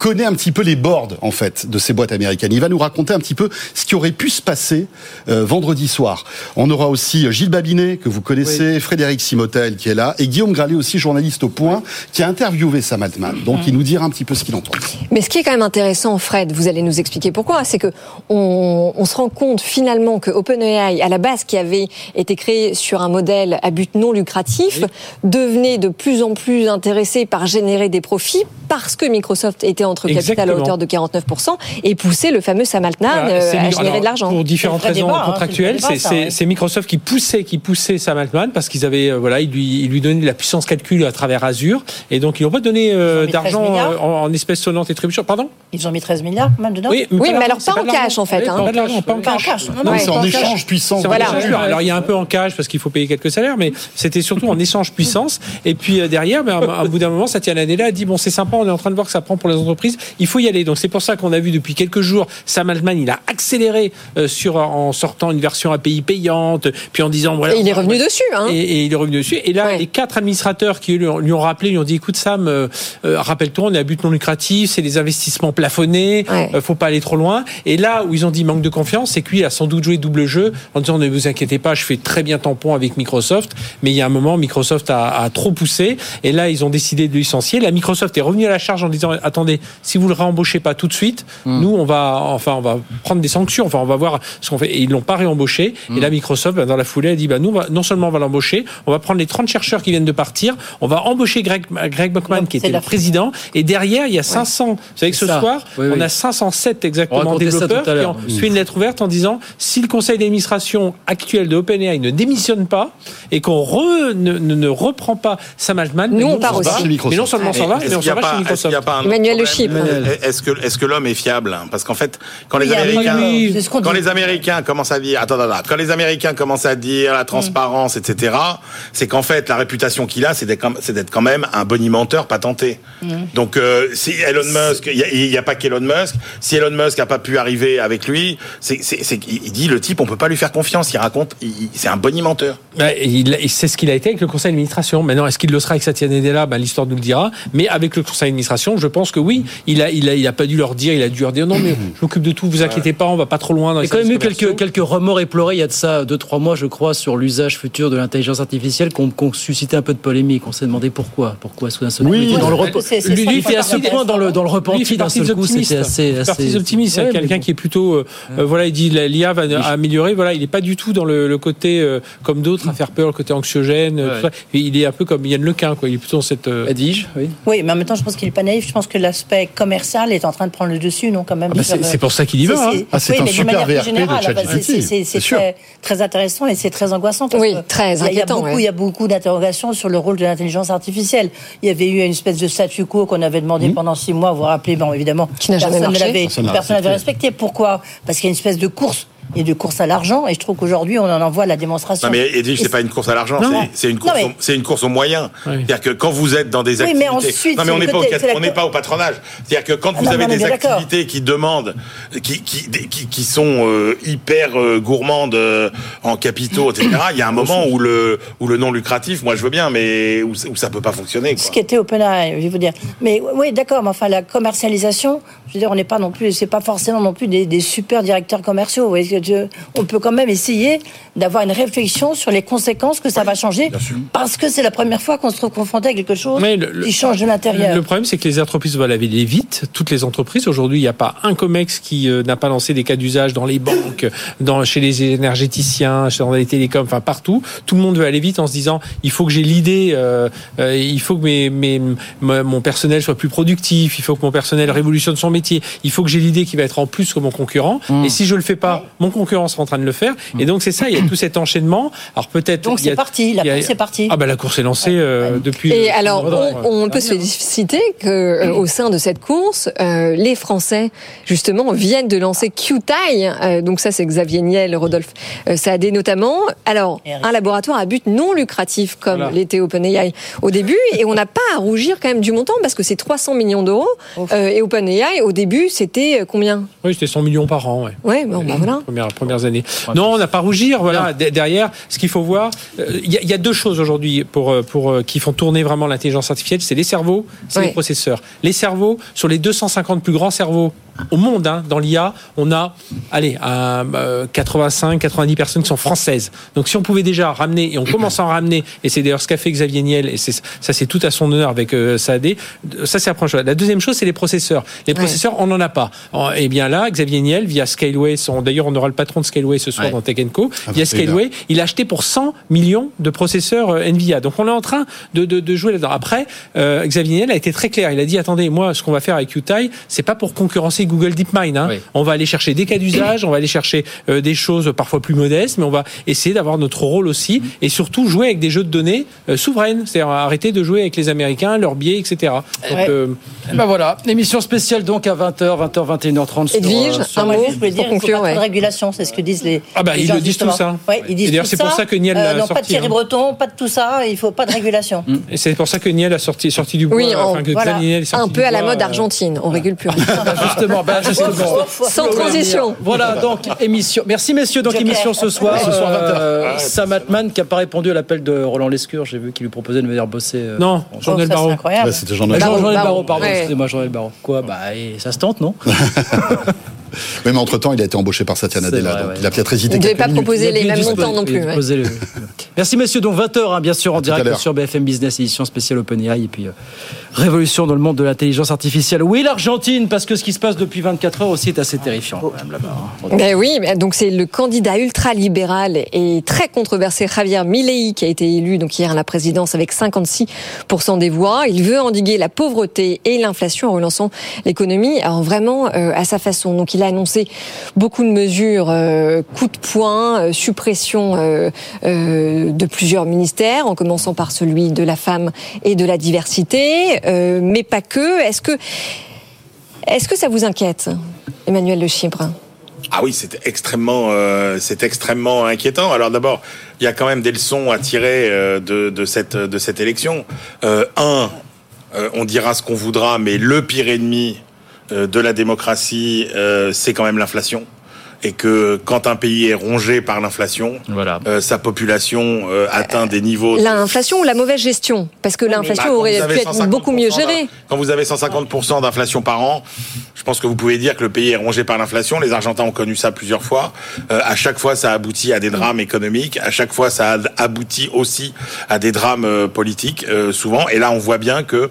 connaît un petit peu les boards en fait de ces boîtes américaines. Il va nous raconter un petit peu ce qui aurait pu se passer euh, vendredi soir. On aura aussi euh, Gilles Babinet que vous connaissez, Frédéric Simotel qui est là et Guillaume Gralet aussi journaliste au Point qui a interviewé Sam Altman. Donc il nous dira un petit peu ce qu'il en pense. Mais ce qui est quand même intéressant, Fred, vous allez nous expliquer pourquoi, c'est que on, on se rend compte finalement que OpenAI, à la base, qui avait été créé sur un modèle à but non lucratif, devenait de plus en plus intéressé par générer des profits parce que Microsoft était entre capital à hauteur de 49% et poussait le fameux Sam Altman Voilà, euh, à générer alors, de l'argent. Pour différentes raisons débat, hein, contractuelles, c'est ouais. Microsoft qui poussait, qui poussait Sam Altman parce qu'ils avaient, euh, voilà, ils lui, ils lui donnaient de la puissance calcul à travers Azure et donc ils n'ont pas donné euh, Ils ont mis 13 d'argent en, en espèces sonnantes et trébuchantes. Pardon? Ils ont mis 13 milliards même dedans? Oui, mais alors c'est pas en cash, en fait, hein. Pas en cash. Non, c'est en échange échange. Alors il y a un peu en cash parce qu'il faut payer quelques salaires, mais c'était surtout en échange puissance. Et puis derrière, ben, à bout d'un moment, Satya Nadella a dit bon c'est sympa, on est en train de voir que ça prend pour les entreprises, il faut y aller. Donc c'est pour ça qu'on a vu depuis quelques jours Sam Altman, il a accéléré euh, sur en sortant une version API payante, puis en disant voilà. Et il est revenu dessus. Hein. Et, et il est revenu dessus. Et là, Ouais. les quatre administrateurs qui lui ont, lui ont rappelé, lui ont dit écoute Sam, euh, euh, rappelle-toi, on est à but non lucratif, c'est des investissements plafonnés, Ouais. euh, faut pas aller trop loin. Et là où ils ont dit manque de confiance, c'est que lui a sans doute joué double jeu en disant ne vous inquiétez pas, je fais très bien tampon avec Microsoft. Mais il y a un moment, Microsoft a, a trop poussé. Et là, ils ont décidé de licencier. La Microsoft est revenue à la charge en disant attendez, si vous le réembauchez pas tout de suite, Hmm. nous on va enfin on va prendre des sanctions. Enfin on va voir ce qu'on fait. Et ils l'ont pas réembauché. Hmm. Et là, Microsoft bah, dans la foulée a dit bah nous on va- non seulement on va l'embaucher, on va prendre les 30 chercheurs qui viennent de partir, on va embaucher Greg, Greg Buckman Non, qui était le président. Et derrière il y a 500. Vous savez que ce ça. soir Oui, on oui. a 507 exactement développeurs qui ont suivi une lettre ouverte en disant si le conseil d'administration actuel de OpenAI ne démissionne pas et qu'on re- ne, ne- ne reprend pas Sam Altman, Nous, ben, on part s'en va. aussi. Chez Microsoft. Mais non seulement on s'en va, mais on s'en va pas- chez Microsoft. Emmanuel Le Chypre. Est-ce que, est-ce que l'homme est fiable hein? Parce qu'en fait, quand les Oui, Américains, quand les commencent à dire, attends, attends, attends, quand les Américains commencent à dire la transparence, etc., c'est qu'en fait, la réputation qu'il a, c'est d'être quand- même un bonimenteur patenté. Donc, euh, si Elon Musk, il y a- il n'y a, pas qu'Elon Musk, si Elon Musk n'a pas pu arriver avec lui, c'est, il dit le type, on peut pas lui faire confiance. Il raconte, c'est un bonimenteur. Bah, il, il- c'est ce qu'il a été avec le conseil d'administration. Maintenant, est-ce qu'il le sera avec Satya Nadella? Ben, L'histoire nous le dira. Mais avec le conseil d'administration, je pense que oui. Il a, il a, il a pas dû leur dire. Il a dû leur dire non, mais <coughs> je m'occupe de tout. Vous inquiétez pas, on va pas trop loin dans Il y a quand même eu quelques, quelques remords éplorés il y a de ça deux trois mois, je crois, sur l'usage futur de l'intelligence artificielle qui ont, qui ont suscité un peu de polémique. On s'est demandé pourquoi. Pourquoi soudain ce Oui, dans le c'est Lui, était à ce point dans le, dans le repenti d'un seul coup, optimistes. c'était assez, assez- des optimistes. Ouais, quelqu'un bon. qui est plutôt, euh, euh, voilà, il dit la- l'IA va améliorer. Voilà, il est pas du tout dans le, le côté euh, comme d'autres à faire peur, le côté anxiogène. Ouais. tout ça. Et il est un peu comme Yann Lequin, quoi. Il est plutôt dans cette. euh, Adige, oui. Oui, mais en même temps, je pense qu'il n'est pas naïf. Je pense que l'aspect commercial est en train de prendre le dessus, non, quand même. Ah bah, c'est- euh, pour ça qu'il y va, c'est- hein. Ah, c'est oui, un mais de super VRP générale, ChatGPT, c'est- très, très intéressant et c'est très angoissant. Parce Oui, très il y a inquiétant, beaucoup, ouais. Il y a beaucoup d'interrogations sur le rôle de l'intelligence artificielle. Il y avait eu une espèce de statu quo qu'on avait demandé pendant six mois. Vous vous rappelez, bon, évidemment, Qui n'a jamais personne marché. personne n'avait respecté. Pourquoi? Parce qu'il y a une espèce de course et de course à l'argent. Et je trouve qu'aujourd'hui, on en envoie la démonstration. Non mais Edwige, c'est pas une course à l'argent, c'est- une course, Non, mais- au- c'est une course aux moyens. Oui. C'est-à-dire que quand vous êtes dans des Oui, activités, mais ensuite, non mais on n'est pas, au la pas patronage. C'est-à-dire que quand Ah vous non, avez non, des activités qui demandent, qui qui, des- qui, qui sont euh, hyper euh, gourmandes euh, en capitaux, etc. Il y a un moment où le où le non lucratif, moi je veux bien, mais où, où ça peut pas fonctionner. Ce qui était OpenAI, je vais vous dire. Mais oui, d'accord, mais enfin, la commercialisation, je veux dire, on n'est pas non plus, c'est pas forcément non plus des, des super directeurs commerciaux. Vous voyez on peut quand même essayer d'avoir une réflexion sur les conséquences que ça va changer, parce que c'est la première fois qu'on se trouve confronté à quelque chose Mais le- le- qui change de l'intérieur. Le problème, c'est que les entreprises veulent aller vite. Toutes les entreprises, aujourd'hui, il n'y a pas un COMEX qui euh, n'a pas lancé des cas d'usage dans les banques, dans, chez les énergéticiens, dans les télécoms, enfin partout. Tout le monde veut aller vite en se disant, il faut que j'ai l'idée, euh, euh, il faut que mes, mes, mon personnel soit plus productif, il faut que mon personnel révolutionne son métier, il faut que j'ai l'idée qui va être en plus que mon concurrent. Mmh. Et si je le fais pas, mon concurrent sera en train de le faire. Et donc c'est ça, il y a tout cet enchaînement. Alors peut-être. Donc c'est parti, la a- course est partie. Ah bah la course est lancée euh, depuis. Et alors, Ouais. on, on peut se féliciter que, euh, au sein de cette course, euh, les Français, justement, viennent de lancer QTI. Euh, donc ça, c'est Xavier Niel, Rodolphe euh, Saadé notamment. Alors, un laboratoire à but non lucratif, comme Voilà. l'était OpenAI au début. Et on n'a pas à rougir quand même du montant, parce que c'est 300 millions d'euros. Euh, et OpenAI, au début, c'était euh, combien? Oui, c'était 100 millions par an. Ouais. Ouais, bon, bah voilà. Premières, premières années. Non, on n'a pas à rougir. Voilà, de- derrière, ce qu'il faut voir, euh, il y, a- deux choses aujourd'hui pour, euh, pour, euh, qui font tourner vraiment l'intelligence artificielle, c'est les cerveaux, c'est Oui. les processeurs. Les cerveaux, sur les 250 plus grands cerveaux au monde, hein, dans l'IA, on a, allez, un, euh, 85, 90 personnes qui sont françaises. Donc si on pouvait déjà ramener, et on commence à en ramener, et c'est d'ailleurs ce qu'a fait Xavier Niel, et ça c'est tout à son honneur avec euh, Saadé, ça c'est la première chose. La deuxième chose, c'est les processeurs. Les processeurs, on n'en a pas. Et bien là, Xavier Niel, via Scaleway, d'ailleurs on aura le patron de Scaleway ce soir Ouais. dans Tech Co, Ah, via bah. Scaleway, il a acheté pour 100 millions de processeurs euh, Nvidia. Donc on est en train de, de, de jouer là-dedans. Après, euh, Xavier Niel a été très clair. Il a dit attendez, moi, ce qu'on va faire avec UTI, c'est pas pour concurrencer Google DeepMind. Hein. On va aller chercher des cas d'usage, on va aller chercher euh, des choses parfois plus modestes, mais on va essayer d'avoir notre rôle aussi et surtout jouer avec des jeux de données euh, souveraines. C'est-à-dire arrêter de jouer avec les Américains, leurs biais, etc. Donc, Ouais. euh, Eh Ben voilà, émission spéciale donc à 20h, 20h, 21h30. sur, Edwige, sur un mot je voulais dire, il faut conclure, pas ouais. de régulation, c'est ce que disent les. Ah bah, les ils gens, le disent justement. tous, ça. Ouais, ils disent Et d'ailleurs, tout c'est pour ça que Niel l'a non, pas de sorti, Thierry hein. Breton, pas de tout ça, il ne faut pas de régulation. et c'est pour ça que Niel a sorti, sorti du bois. Oui, enfin, que voilà. Niel est sorti Un peu à la mode argentine, on régule plus <laughs> <laughs> rien. Justement, bah, justement. Sans transition. Voilà, donc émission. Merci messieurs, donc émission ce soir. Ce soir, 20h. Euh, Sam Altman qui a pas répondu à l'appel de Roland Lescure, j'ai vu qu'il lui proposait de venir bosser. euh, Non, Oh, Jean-Noël Barrot. incroyable. Ouais, C'était Jean-Noël. Jean-Noël Barrot, pardon, ouais. excusez-moi, Jean-Noël Barrot. Quoi Bah, et ça se tente, non? <laughs> mais entre-temps, il a été embauché par Satya Nadella. vrai, donc ouais. il a peut-être hésité Vous ne devez pas minutes. proposer les mêmes montants non plus. ouais. disposé le- Merci messieurs, donc 20h bien sûr en à direct sur BFM Business édition spéciale OpenAI et puis euh, révolution dans le monde de l'intelligence artificielle. Oui l'Argentine parce que ce qui se passe depuis 24 heures aussi est assez terrifiant quand même là-bas. hein. Ben oui, donc c'est le candidat ultra-libéral et très controversé Javier Milei qui a été élu donc hier à la présidence avec 56% des voix. Il veut endiguer la pauvreté et l'inflation en relançant l'économie, alors vraiment euh, à sa façon. Donc il a annoncé beaucoup de mesures, euh, coups de poing, euh, suppression euh, de plusieurs ministères, en commençant par celui de la femme et de la diversité, mais pas que. Est-ce que est-ce que ça vous inquiète, Emmanuel Le Chypre? Ah oui, c'est extrêmement, extrêmement inquiétant. Alors d'abord, il y a quand même des leçons à tirer de, cette de cette élection. Un, on dira ce qu'on voudra, mais le pire ennemi de la démocratie, euh, c'est quand même l'inflation. Et que quand un pays est rongé par l'inflation, Voilà. euh, sa population euh, atteint des niveaux. de- L'inflation ou la mauvaise gestion Parce que l'inflation Bah, aurait pu être 150% beaucoup mieux gérée. Quand vous avez 150% d'inflation par an, je pense que vous pouvez dire que le pays est rongé par l'inflation. Les Argentins ont connu ça plusieurs fois. Euh, à chaque fois, ça aboutit à des drames économiques. À chaque fois, ça a- aboutit aussi à des drames euh, politiques, euh, souvent. Et là, on voit bien que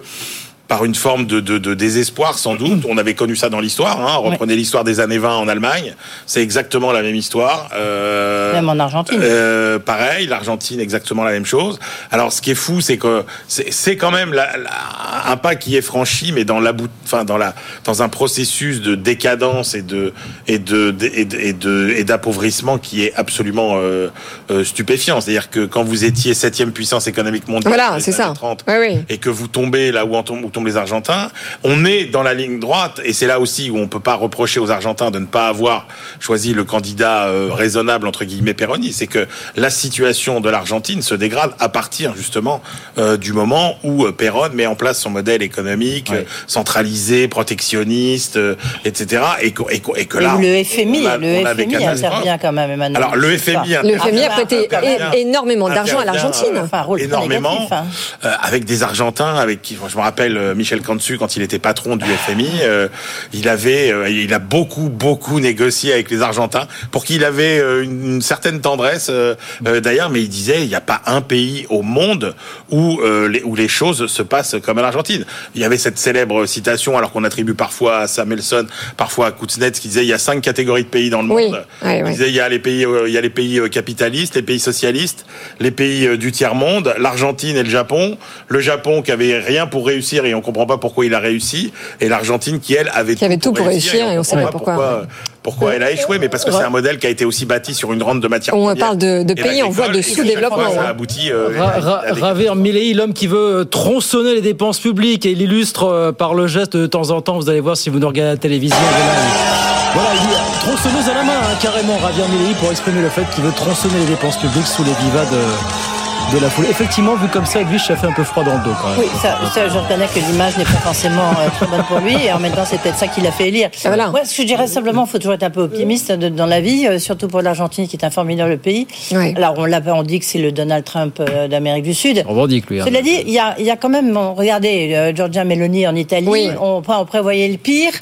par une forme de, de, de désespoir sans doute. On avait connu ça dans l'histoire. Hein. Reprenez l'histoire des années 20 en Allemagne. C'est exactement la même histoire. Euh, Même en Argentine. euh, pareil, l'Argentine exactement la même chose. Alors ce qui est fou, c'est que c'est c'est quand même la- la- un pas qui est franchi, mais dans la enfin dans la dans un processus de décadence et de et de et de- et de- et d'appauvrissement qui est absolument euh, euh, stupéfiant. C'est-à-dire que quand vous étiez septième puissance économique mondiale, Voilà, c'est ça. années 30, Oui, oui. et que vous tombez là où, en tombent, où tombent les Argentins, on est dans la ligne droite et c'est là aussi où on peut pas reprocher aux Argentins de ne pas avoir choisi le candidat euh, raisonnable entre guillemets Peroni. C'est que la situation de l'Argentine se dégrade à partir justement euh, du moment où euh, Perón met en place son modèle économique euh, centralisé, protectionniste, euh, etc. Et que, et que, et que là, Et le FMI, on a- le FMI intervient quand même, Emmanuel. Alors le FMI, Le FMI a Ah, prêté é- énormément d'argent à l'Argentine. Enfin, énormément négatif, hein. euh, avec des Argentins avec qui je me rappelle euh, Michel Cantu quand il était patron du FMI euh, il avait euh, il a beaucoup beaucoup négocié avec les Argentins pour qu'il avait euh, une, une certaine tendresse euh, euh, d'ailleurs mais il disait il n'y a pas un pays au monde où euh, les, où les choses se passent comme à l'Argentine. Il y avait cette célèbre citation alors qu'on attribue parfois à Samuelson parfois à Kuznets qui disait il y a cinq catégories de pays dans le Oui, monde. Ouais, il ouais. disait il y a les pays euh, il y a les pays euh, capitalistes les pays socialistes les pays euh, du tiers monde l'Argentine et le Japon. Le Japon qui avait rien pour réussir et on comprend pas pourquoi il a réussi et l'Argentine qui elle avait Qui avait tout pour réussir et on sait comprend pas pourquoi. pourquoi, pourquoi elle a échoué mais parce que c'est un modèle qui a été aussi bâti sur une rente de matière On parle de, pays en voie de sous-développement. ça hein. aboutit euh, Ra- Ra- à des- Javier Milei, l'homme qui veut euh, tronçonner les dépenses publiques et il illustre euh, par le geste de temps en temps, vous allez voir si vous nous regardez à la télévision. Voilà, il, voilà, il dit tronçonneuse à la main, hein, carrément, Javier Milei, pour exprimer le fait qu'il veut tronçonner les dépenses publiques sous les vivas de, de la foule. Effectivement, vu comme ça, Edwige, ça fait un peu froid dans le dos quand même. Oui, ça, ça, je reconnais que l'image n'est pas forcément euh, très bonne pour lui, et en même temps, c'est peut-être ça qui l'a fait élire. Voilà. Ouais, ce que je dirais simplement, il faut toujours être un peu optimiste de- dans la vie, euh, surtout pour l'Argentine, qui est un formidable pays. Oui. Alors, on, l'a- on dit que c'est le Donald Trump euh, d'Amérique du Sud. On revendique lui. hein. Cela dit, il y a, il y a quand même, bon, regardez, euh, Giorgia Meloni en Italie, Oui. on, on prévoyait le pire.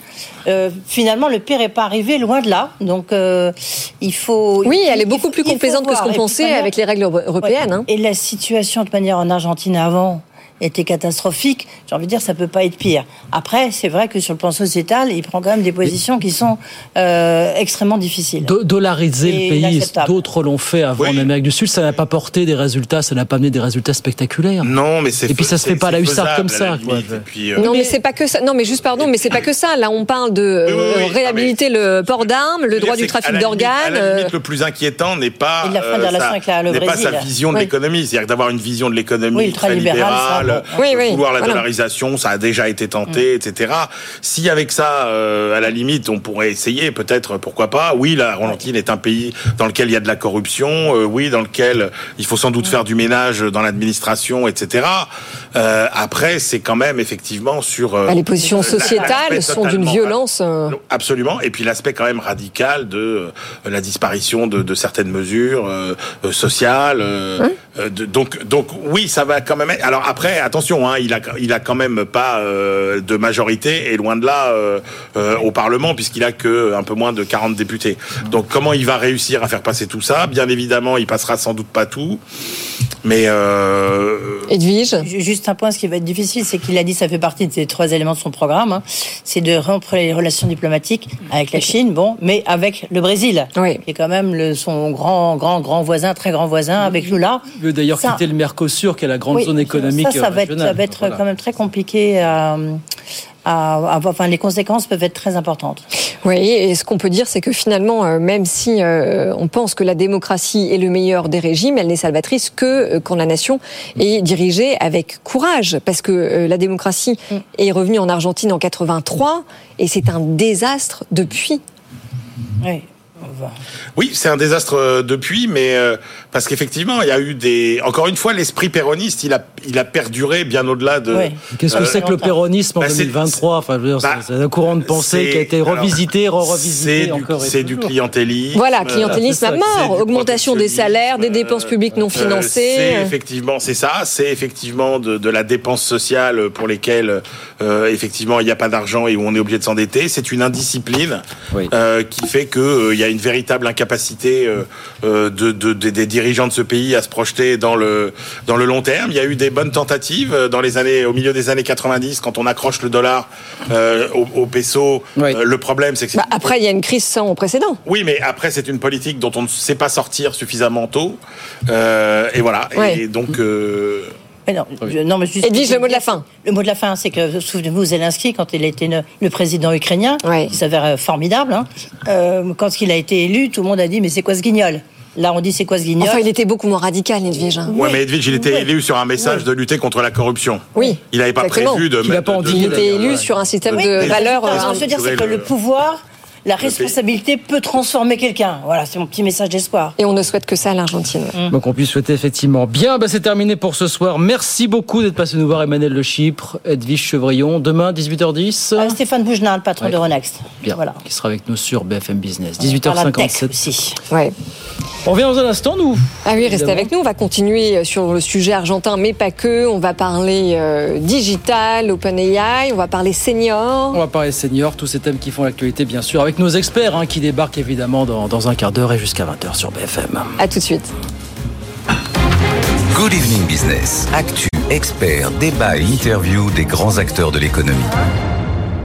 Euh, finalement, le pire n'est pas arrivé, loin de là. Donc, euh, il faut. Oui, il- elle est beaucoup faut- plus complaisante que ce qu'on pensait avec les règles euro- européennes. hein. Et la situation, de manière en Argentine avant, était catastrophique. J'ai envie de dire, ça peut pas être pire. Après, c'est vrai que sur le plan sociétal, il prend quand même des positions qui sont euh, extrêmement difficiles. Do- dollariser le pays, d'autres l'ont fait avant Oui. en Amérique du Sud, ça n'a pas porté des résultats, ça n'a pas amené des résultats spectaculaires. Non, mais c'est Et puis ça se fait pas à la hussarde comme ça, quoi. puis, euh, Non, mais, c'est pas que ça. Non, mais juste pardon, mais c'est pas que ça. Là, on parle de Oui, oui, euh, oui. réhabiliter le port d'armes, le droit du trafic d'organes. Euh, le plus inquiétant n'est pas, Et la fin des relations sa- avec la- le n'est pas sa vision de l'économie, c'est-à-dire d'avoir une vision de l'économie très libérale, bon. Oui, oui, vouloir la voilà. dollarisation, ça a déjà été tenté, etc. Si avec ça, euh, à la limite, on pourrait essayer, peut-être, pourquoi pas. Oui, la Argentine est un pays dans lequel il y a de la corruption, euh, oui, dans lequel il faut sans doute faire du ménage dans l'administration, etc. Euh, après, c'est quand même effectivement sur euh, bah, les positions sociétales sont d'une violence. euh, Absolument. Et puis l'aspect quand même radical de euh, la disparition de, de certaines mesures sociales. euh, de- donc, donc oui, ça va quand même. être- Alors après, attention, hein, il a, il a quand même pas euh, de majorité et loin de là euh, euh, au Parlement puisqu'il a que un peu moins de 40 députés. Donc comment il va réussir à faire passer tout ça? Bien évidemment, il passera sans doute pas tout, mais euh, Edwige? Ju- Juste un point, ce qui va être difficile, c'est qu'il a dit, ça fait partie de ces trois éléments de son programme, hein, c'est de rompre les relations diplomatiques avec la Chine, bon, mais avec le Brésil, Oui. qui est quand même le, son grand, grand, grand voisin, très grand voisin, avec Lula. Il veut d'ailleurs quitter le Mercosur, qui est la grande Oui, zone économique Ça, ça va être, régionale. ça va être Voilà. quand même très compliqué à, à, à- enfin, les conséquences peuvent être très importantes. Oui, et ce qu'on peut dire, c'est que finalement, euh, même si euh, on pense que la démocratie est le meilleur des régimes, elle n'est salvatrice que euh, quand la nation est dirigée avec courage, parce que euh, la démocratie Mm. est revenue en Argentine en 83 et c'est un désastre depuis. Oui. Oui, c'est un désastre euh, depuis, mais euh, parce qu'effectivement, il y a eu des. Encore une fois, l'esprit péroniste, il a, il a perduré bien au-delà de. Ouais. Qu'est-ce que Euh, c'est que le péronisme en bah, c'est- 2023 Enfin, je veux dire, bah, c'est un courant de pensée qui a été revisité, C'est re-revisité encore c'est du clientélisme. Voilà, euh, clientélisme c'est à mort, augmentation des salaires, des dépenses publiques non Euh, financées. c'est effectivement, c'est ça. C'est effectivement de, de la dépense sociale pour lesquelles euh, effectivement il n'y a pas d'argent et où on est obligé de s'endetter. C'est une indiscipline Oui. euh, qui fait que euh, il y a une véritable incapacité euh, euh, de, de- de- des dirigeants de ce pays à se projeter dans le dans le long terme. Il y a eu des bonnes tentatives euh, dans les années, au milieu des années 90, quand on accroche le dollar euh, au, au peso. Oui. Le problème, c'est que c'est Bah, après, il y a une crise sans précédent. oui, mais après, c'est une politique dont on ne sait pas sortir suffisamment tôt. Euh, et voilà. Ouais. Et donc, euh, Mais non, je- non, mais juste- Edwige, le mot de la fin. Le mot de la fin, c'est que, souvenez-vous, Zelensky, quand il a été le, président ukrainien, Ouais. qui s'avère euh, formidable, hein, euh, quand il a été élu, tout le monde a dit, mais c'est quoi ce guignol? Là, on dit, c'est quoi ce guignol? Enfin, il était beaucoup moins radical, Edwige. hein. ouais, mais Edwige, il était Oui. élu sur un message de lutter contre la corruption. Oui. Il n'avait pas Exactement. prévu de. Qu'il a mettre- pas Il était élu sur un système Oui, de valeurs. ce que euh, je veux dire, c'est que le- le pouvoir, la responsabilité peut transformer quelqu'un. Voilà, c'est mon petit message d'espoir. Et on ne souhaite que ça à l'Argentine. Donc on puisse souhaiter effectivement. Bien, bah, c'est terminé pour ce soir. Merci beaucoup d'être passé nous voir Emmanuel Le Chypre, Edwige Chevrillon. Demain, 18h10. Euh, Stéphane Bougenin, le patron Ouais. de Renext. Bien, Voilà. qui sera avec nous sur BFM Business. Par la tech 18h57. aussi. Ouais. On revient dans un instant, nous. Ah oui, restez avec nous. On va continuer sur le sujet argentin, mais pas que. On va parler euh, digital, OpenAI, on va parler senior. On va parler senior, tous ces thèmes qui font l'actualité, bien sûr, avec nos experts hein, qui débarquent évidemment dans, dans un quart d'heure et jusqu'à 20h sur BFM. À tout de suite. Good Evening Business. Actu, experts, débat et interview des grands acteurs de l'économie.